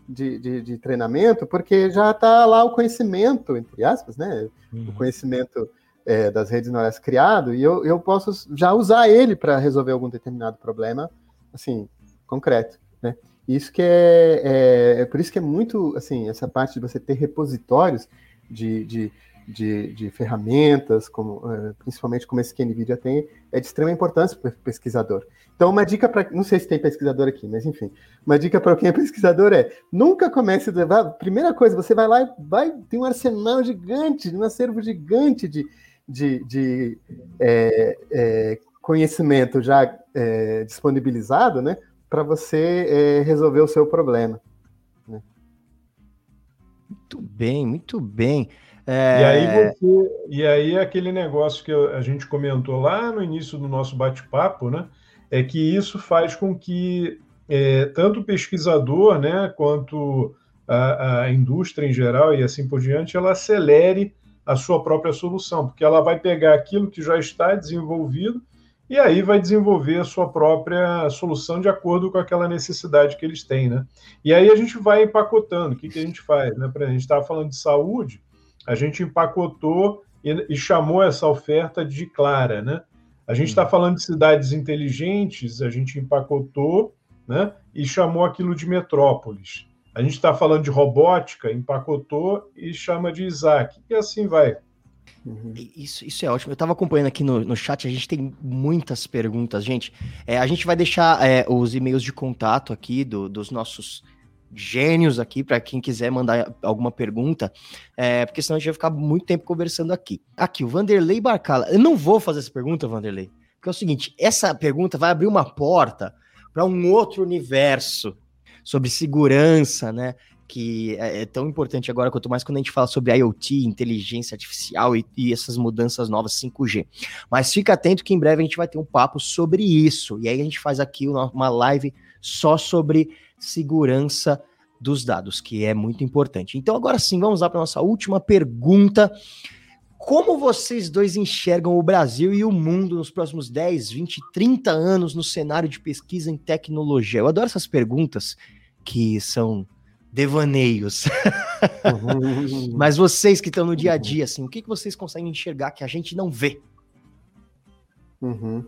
de, de, de treinamento, porque já está lá o conhecimento, entre aspas, né? Uhum. O conhecimento é, das redes neurais criado, e eu, eu posso já usar ele para resolver algum determinado problema, assim, concreto, né? Isso que é, é, é, por isso que é muito, assim, essa parte de você ter repositórios de, de de, de ferramentas, como, uh, principalmente como esse que a NVIDIA tem, é de extrema importância para o pesquisador. Então, uma dica para. Não sei se tem pesquisador aqui, mas enfim. Uma dica para quem é pesquisador é: nunca comece a levar. Primeira coisa, você vai lá e vai, tem um arsenal gigante, um acervo gigante de, de, de é, é, conhecimento já é, disponibilizado, né? Para você é, resolver o seu problema. Né? Muito bem, muito bem. É... E, aí você, e aí aquele negócio que a gente comentou lá no início do nosso bate-papo, né? É que isso faz com que é, tanto o pesquisador, né, quanto a, a, indústria em geral e assim por diante, ela acelere a sua própria solução, porque ela vai pegar aquilo que já está desenvolvido e aí vai desenvolver a sua própria solução de acordo com aquela necessidade que eles têm, né? E aí a gente vai empacotando. O que, que a gente faz, né? A gente estava falando de saúde, a gente empacotou e, e chamou essa oferta de clara, né? A gente está falando de cidades inteligentes, a gente empacotou né, e chamou aquilo de metrópoles. A gente está falando de robótica, empacotou e chama de Isaac. E assim vai. Uhum. Isso, isso é ótimo. Eu estava acompanhando aqui no, no chat, a gente tem muitas perguntas, gente. É, a gente vai deixar é, os e-mails de contato aqui do, dos nossos gênios aqui para quem quiser mandar alguma pergunta, é, porque senão a gente vai ficar muito tempo conversando aqui. Aqui, o Vanderlei Barcala. Eu não vou fazer essa pergunta, Vanderlei, porque é o seguinte: essa pergunta vai abrir uma porta para um outro universo sobre segurança, né? Que é, é, tão importante agora, quanto mais quando a gente fala sobre IoT, inteligência artificial e, e essas mudanças novas 5G. Mas fica atento que em breve a gente vai ter um papo sobre isso. E aí a gente faz aqui uma live só sobre segurança dos dados, que é muito importante. Então, agora sim, vamos lá para nossa última pergunta. Como vocês dois enxergam o Brasil e o mundo nos próximos 10, 20, 30 anos no cenário de pesquisa em tecnologia? Eu adoro essas perguntas que são devaneios. Uhum. [LAUGHS] Mas vocês que estão no dia a dia, assim, o que, que vocês conseguem enxergar que a gente não vê? Uhum.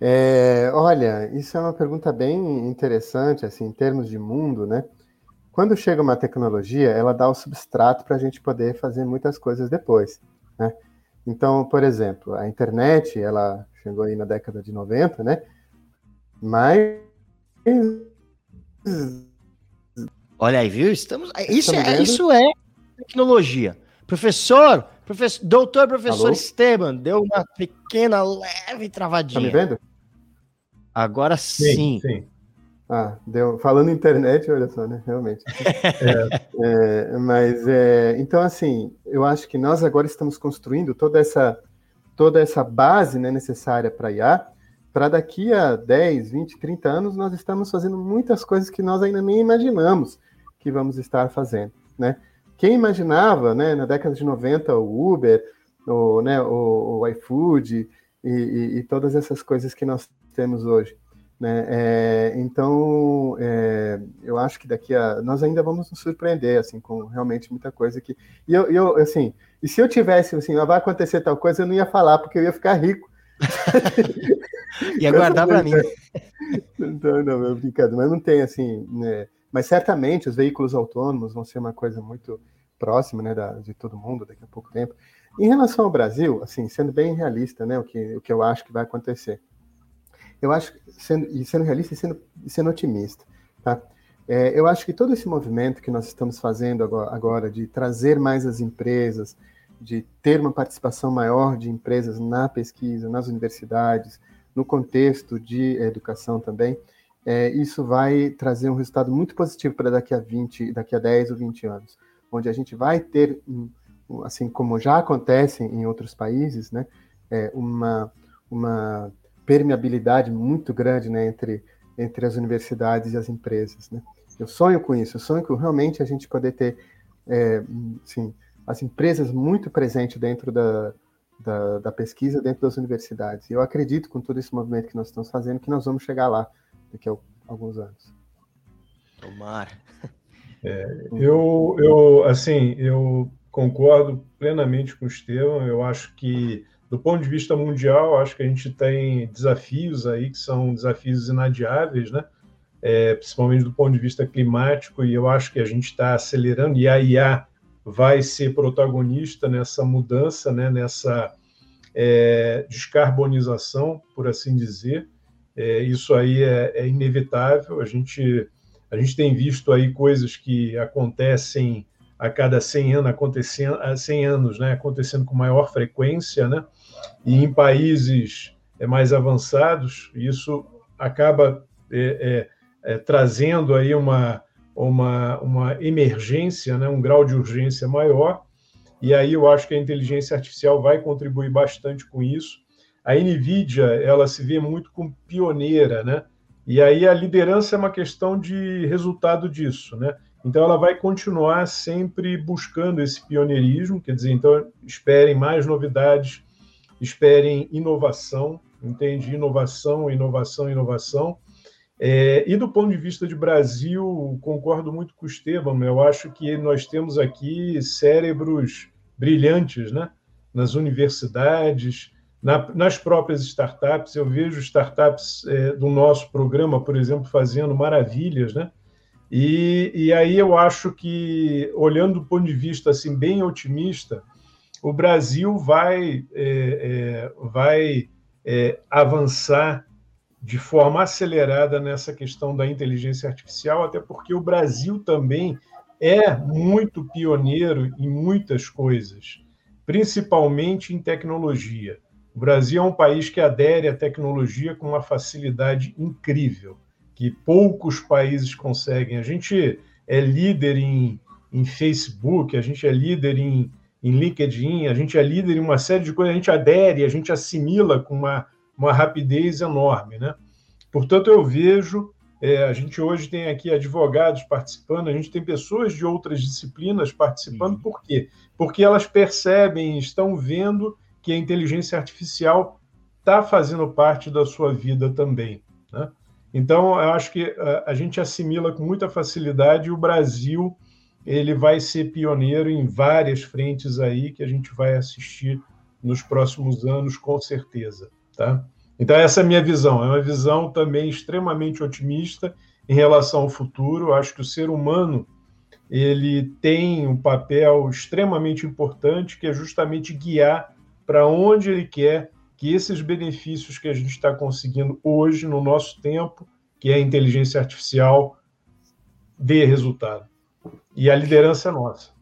É, olha, isso é uma pergunta bem interessante, assim, em termos de mundo, né? Quando chega uma tecnologia, ela dá o substrato para a gente poder fazer muitas coisas depois, né? Então, por exemplo, a internet, ela chegou aí na década de 90, né? Mas... Olha aí, viu? Estamos... Isso, é, isso é tecnologia. Professor, professor, doutor professor Alô? Esteban, deu uma pequena, leve travadinha. Tá me vendo? Agora sim. sim. sim. Ah, deu. Falando internet, olha só, né? Realmente. [LAUGHS] é. É, mas, é, então, assim, eu acho que nós agora estamos construindo toda essa, toda essa base né, necessária para IA, para daqui a 10, 20, 30 anos nós estamos fazendo muitas coisas que nós ainda nem imaginamos que vamos estar fazendo, né? Quem imaginava, né, na década de 90, o Uber, o, né, o, o iFood e, e, e todas essas coisas que nós temos hoje. Né? É, então, é, eu acho que daqui a. Nós ainda vamos nos surpreender, assim, com realmente muita coisa que. E eu, eu assim, e se eu tivesse, assim, ah, vai acontecer tal coisa, eu não ia falar, porque eu ia ficar rico. [LAUGHS] ia guardar para mim. [LAUGHS] Então, não, é brincadeira, mas não tem, assim, né? Mas certamente os veículos autônomos vão ser uma coisa muito próxima, né, da, de todo mundo daqui a pouco tempo. Em relação ao Brasil, assim, sendo bem realista, né, o que, o que eu acho que vai acontecer eu acho, sendo, e sendo realista e sendo, e sendo otimista, tá? É, eu acho que todo esse movimento que nós estamos fazendo agora, agora, de trazer mais as empresas, de ter uma participação maior de empresas na pesquisa, nas universidades, no contexto de educação também, é, isso vai trazer um resultado muito positivo para daqui a 20, daqui a 10 ou 20 anos, onde a gente vai ter, assim como já acontece em outros países, né, é, uma, uma permeabilidade muito grande né, entre, entre as universidades e as empresas. Né? Eu sonho com isso, eu sonho com realmente a gente poder ter é, assim, as empresas muito presentes dentro da, da, da, pesquisa, dentro das universidades. E eu acredito, com todo esse movimento que nós estamos fazendo, que nós vamos chegar lá daqui a alguns anos. Tomara. É, eu, eu, assim, eu concordo plenamente com o Estevam. Eu acho que do ponto de vista mundial, acho que a gente tem desafios aí que são desafios inadiáveis, né? É, principalmente do ponto de vista climático, e eu acho que a gente está acelerando, e a IA vai ser protagonista nessa mudança, né? nessa é, descarbonização, por assim dizer. É, isso aí é, é, inevitável, a gente, a gente tem visto aí coisas que acontecem a cada 100 anos, acontecendo, 100 anos né? acontecendo com maior frequência, né? e em países é, mais avançados, isso acaba é, é, é, trazendo aí uma, uma, uma emergência, né, um grau de urgência maior, e aí eu acho que a inteligência artificial vai contribuir bastante com isso. A NVIDIA, ela se vê muito como pioneira, né? E aí a liderança é uma questão de resultado disso, né? Então ela vai continuar sempre buscando esse pioneirismo, quer dizer, então esperem mais novidades esperem inovação, entende? Inovação, inovação, inovação. É, e do ponto de vista de Brasil, concordo muito com o Esteban, eu acho que nós temos aqui cérebros brilhantes né? nas universidades, na, nas próprias startups. Eu vejo startups é, do nosso programa, por exemplo, fazendo maravilhas, né? E, e aí eu acho que, olhando do ponto de vista assim bem otimista, o Brasil vai, é, é, vai é, avançar de forma acelerada nessa questão da inteligência artificial, até porque o Brasil também é muito pioneiro em muitas coisas, principalmente em tecnologia. O Brasil é um país que adere à tecnologia com uma facilidade incrível, que poucos países conseguem. A gente é líder em, em Facebook, a gente é líder em, em LinkedIn, a gente é líder em uma série de coisas, a gente adere, a gente assimila com uma, uma rapidez enorme. Né? Portanto, eu vejo, é, a gente hoje tem aqui advogados participando, a gente tem pessoas de outras disciplinas participando, uhum. por quê? Porque elas percebem, estão vendo que a inteligência artificial está fazendo parte da sua vida também. Né? Então, eu acho que a, a gente assimila com muita facilidade e o Brasil ele vai ser pioneiro em várias frentes aí que a gente vai assistir nos próximos anos, com certeza. Tá? Então, essa é a minha visão. É uma visão também extremamente otimista em relação ao futuro. Eu acho que o ser humano ele tem um papel extremamente importante, que é justamente guiar para onde ele quer que esses benefícios que a gente está conseguindo hoje, no nosso tempo, que é a inteligência artificial, dê resultado. E a liderança é nossa.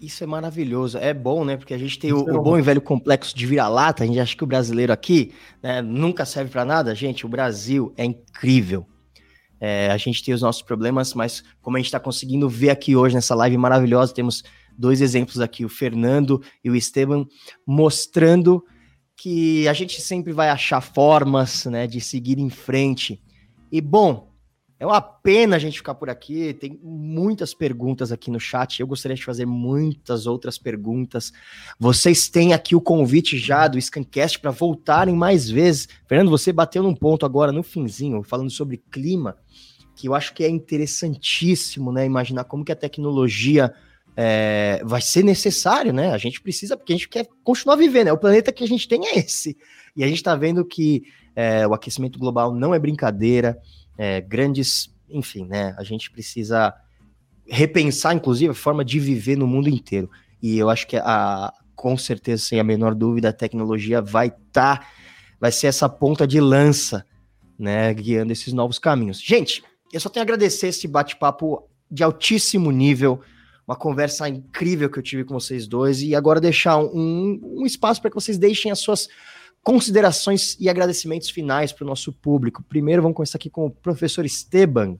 Isso é maravilhoso, é bom, né? Porque a gente tem o, é o, bom e velho complexo de vira-lata. A gente acha que o brasileiro aqui né, nunca serve para nada. Gente, o Brasil é incrível. É, a gente tem os nossos problemas, mas como a gente está conseguindo ver aqui hoje nessa live maravilhosa, temos dois exemplos aqui, o Fernando e o Esteban, mostrando que a gente sempre vai achar formas né, de seguir em frente. E bom, é uma pena a gente ficar por aqui. Tem muitas perguntas aqui no chat. Eu gostaria de fazer muitas outras perguntas. Vocês têm aqui o convite já do Scancast para voltarem mais vezes. Fernando, você bateu num ponto agora no finzinho, falando sobre clima, que eu acho que é interessantíssimo, né? Imaginar como que a tecnologia é, vai ser necessário, né? A gente precisa, porque a gente quer continuar vivendo, né? O planeta que a gente tem é esse. E a gente está vendo que é, o aquecimento global não é brincadeira é, grandes, enfim, né? A gente precisa repensar, inclusive, a forma de viver no mundo inteiro. E eu acho que a, com certeza, sem a menor dúvida, a tecnologia vai estar, tá, vai ser essa ponta de lança, né, guiando esses novos caminhos. Gente, eu só tenho a agradecer esse bate-papo de altíssimo nível, uma conversa incrível que eu tive com vocês dois, e agora deixar um, um espaço para que vocês deixem as suas considerações e agradecimentos finais para o nosso público. Primeiro, vamos começar aqui com o professor Esteban.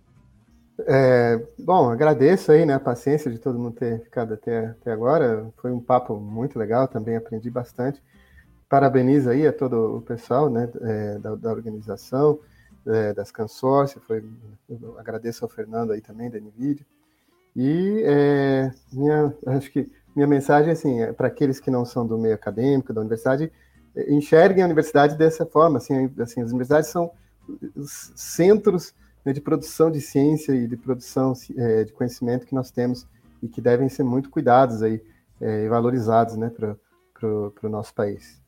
É, bom, agradeço aí né, a paciência de todo mundo ter ficado até, até agora. Foi um papo muito legal, também aprendi bastante. Parabenizo aí a todo o pessoal né, é, da, da, organização, é, das Consórcio. Foi, agradeço ao Fernando aí também, da NVIDIA. E é, minha, acho que minha mensagem assim, é para aqueles que não são do meio acadêmico, da universidade, enxerguem a universidade dessa forma. Assim, assim as universidades são os centros né, de produção de ciência e de produção é, de conhecimento que nós temos e que devem ser muito cuidados aí é, e valorizados né, para o nosso país.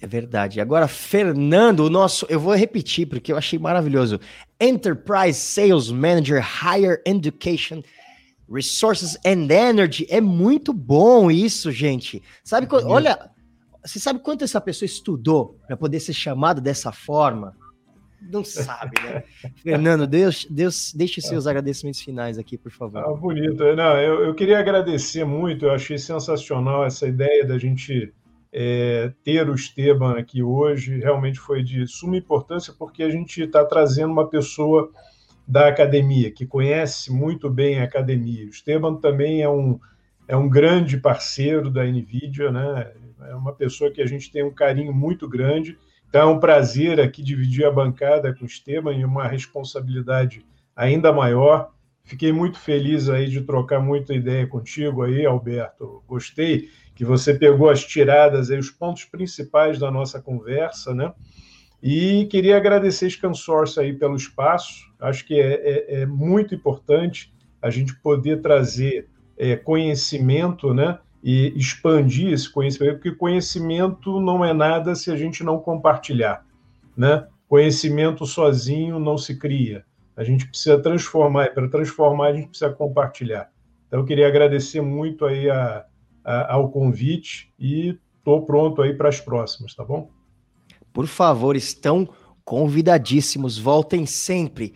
É verdade. Agora, Fernando, o nosso, eu vou repetir porque eu achei maravilhoso. Enterprise Sales Manager Higher Education Resources and Energy. É muito bom isso, gente. Sabe, olha, você sabe quanto essa pessoa estudou para poder ser chamada dessa forma? Não sabe, né? [LAUGHS] Fernando, Deus, Deus, deixe seus agradecimentos finais aqui, por favor. Ah, bonito. Não, eu, eu queria agradecer muito, eu achei sensacional essa ideia da gente é, ter o Esteban aqui hoje. Realmente foi de suma importância, porque a gente está trazendo uma pessoa da academia, que conhece muito bem a academia. O Esteban também é um, é um grande parceiro da NVIDIA, né? é uma pessoa que a gente tem um carinho muito grande. Então é um prazer aqui dividir a bancada com o Esteban e uma responsabilidade ainda maior. Fiquei muito feliz aí de trocar muita ideia contigo aí, Alberto. Gostei que você pegou as tiradas aí, os pontos principais da nossa conversa, né? E queria agradecer esse consórcio aí pelo espaço. Acho que é, é, é muito importante a gente poder trazer é, conhecimento, né? e expandir esse conhecimento, porque conhecimento não é nada se a gente não compartilhar, né? Conhecimento sozinho não se cria. A gente precisa transformar, e para transformar a gente precisa compartilhar. Então eu queria agradecer muito aí a, ao convite e estou pronto aí para as próximas, tá bom? Por favor, estão convidadíssimos. Voltem sempre.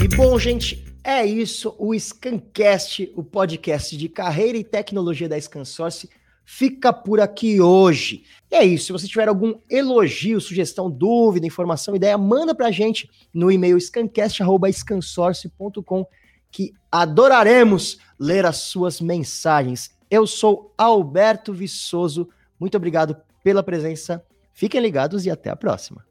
E bom, gente, é isso. O Scancast, o podcast de carreira e tecnologia da Scansource, fica por aqui hoje. E é isso. Se você tiver algum elogio, sugestão, dúvida, informação, ideia, manda pra gente no e-mail scancast.scansource.com que adoraremos ler as suas mensagens. Eu sou Alberto Viçoso. Muito obrigado pela presença. Fiquem ligados e até a próxima.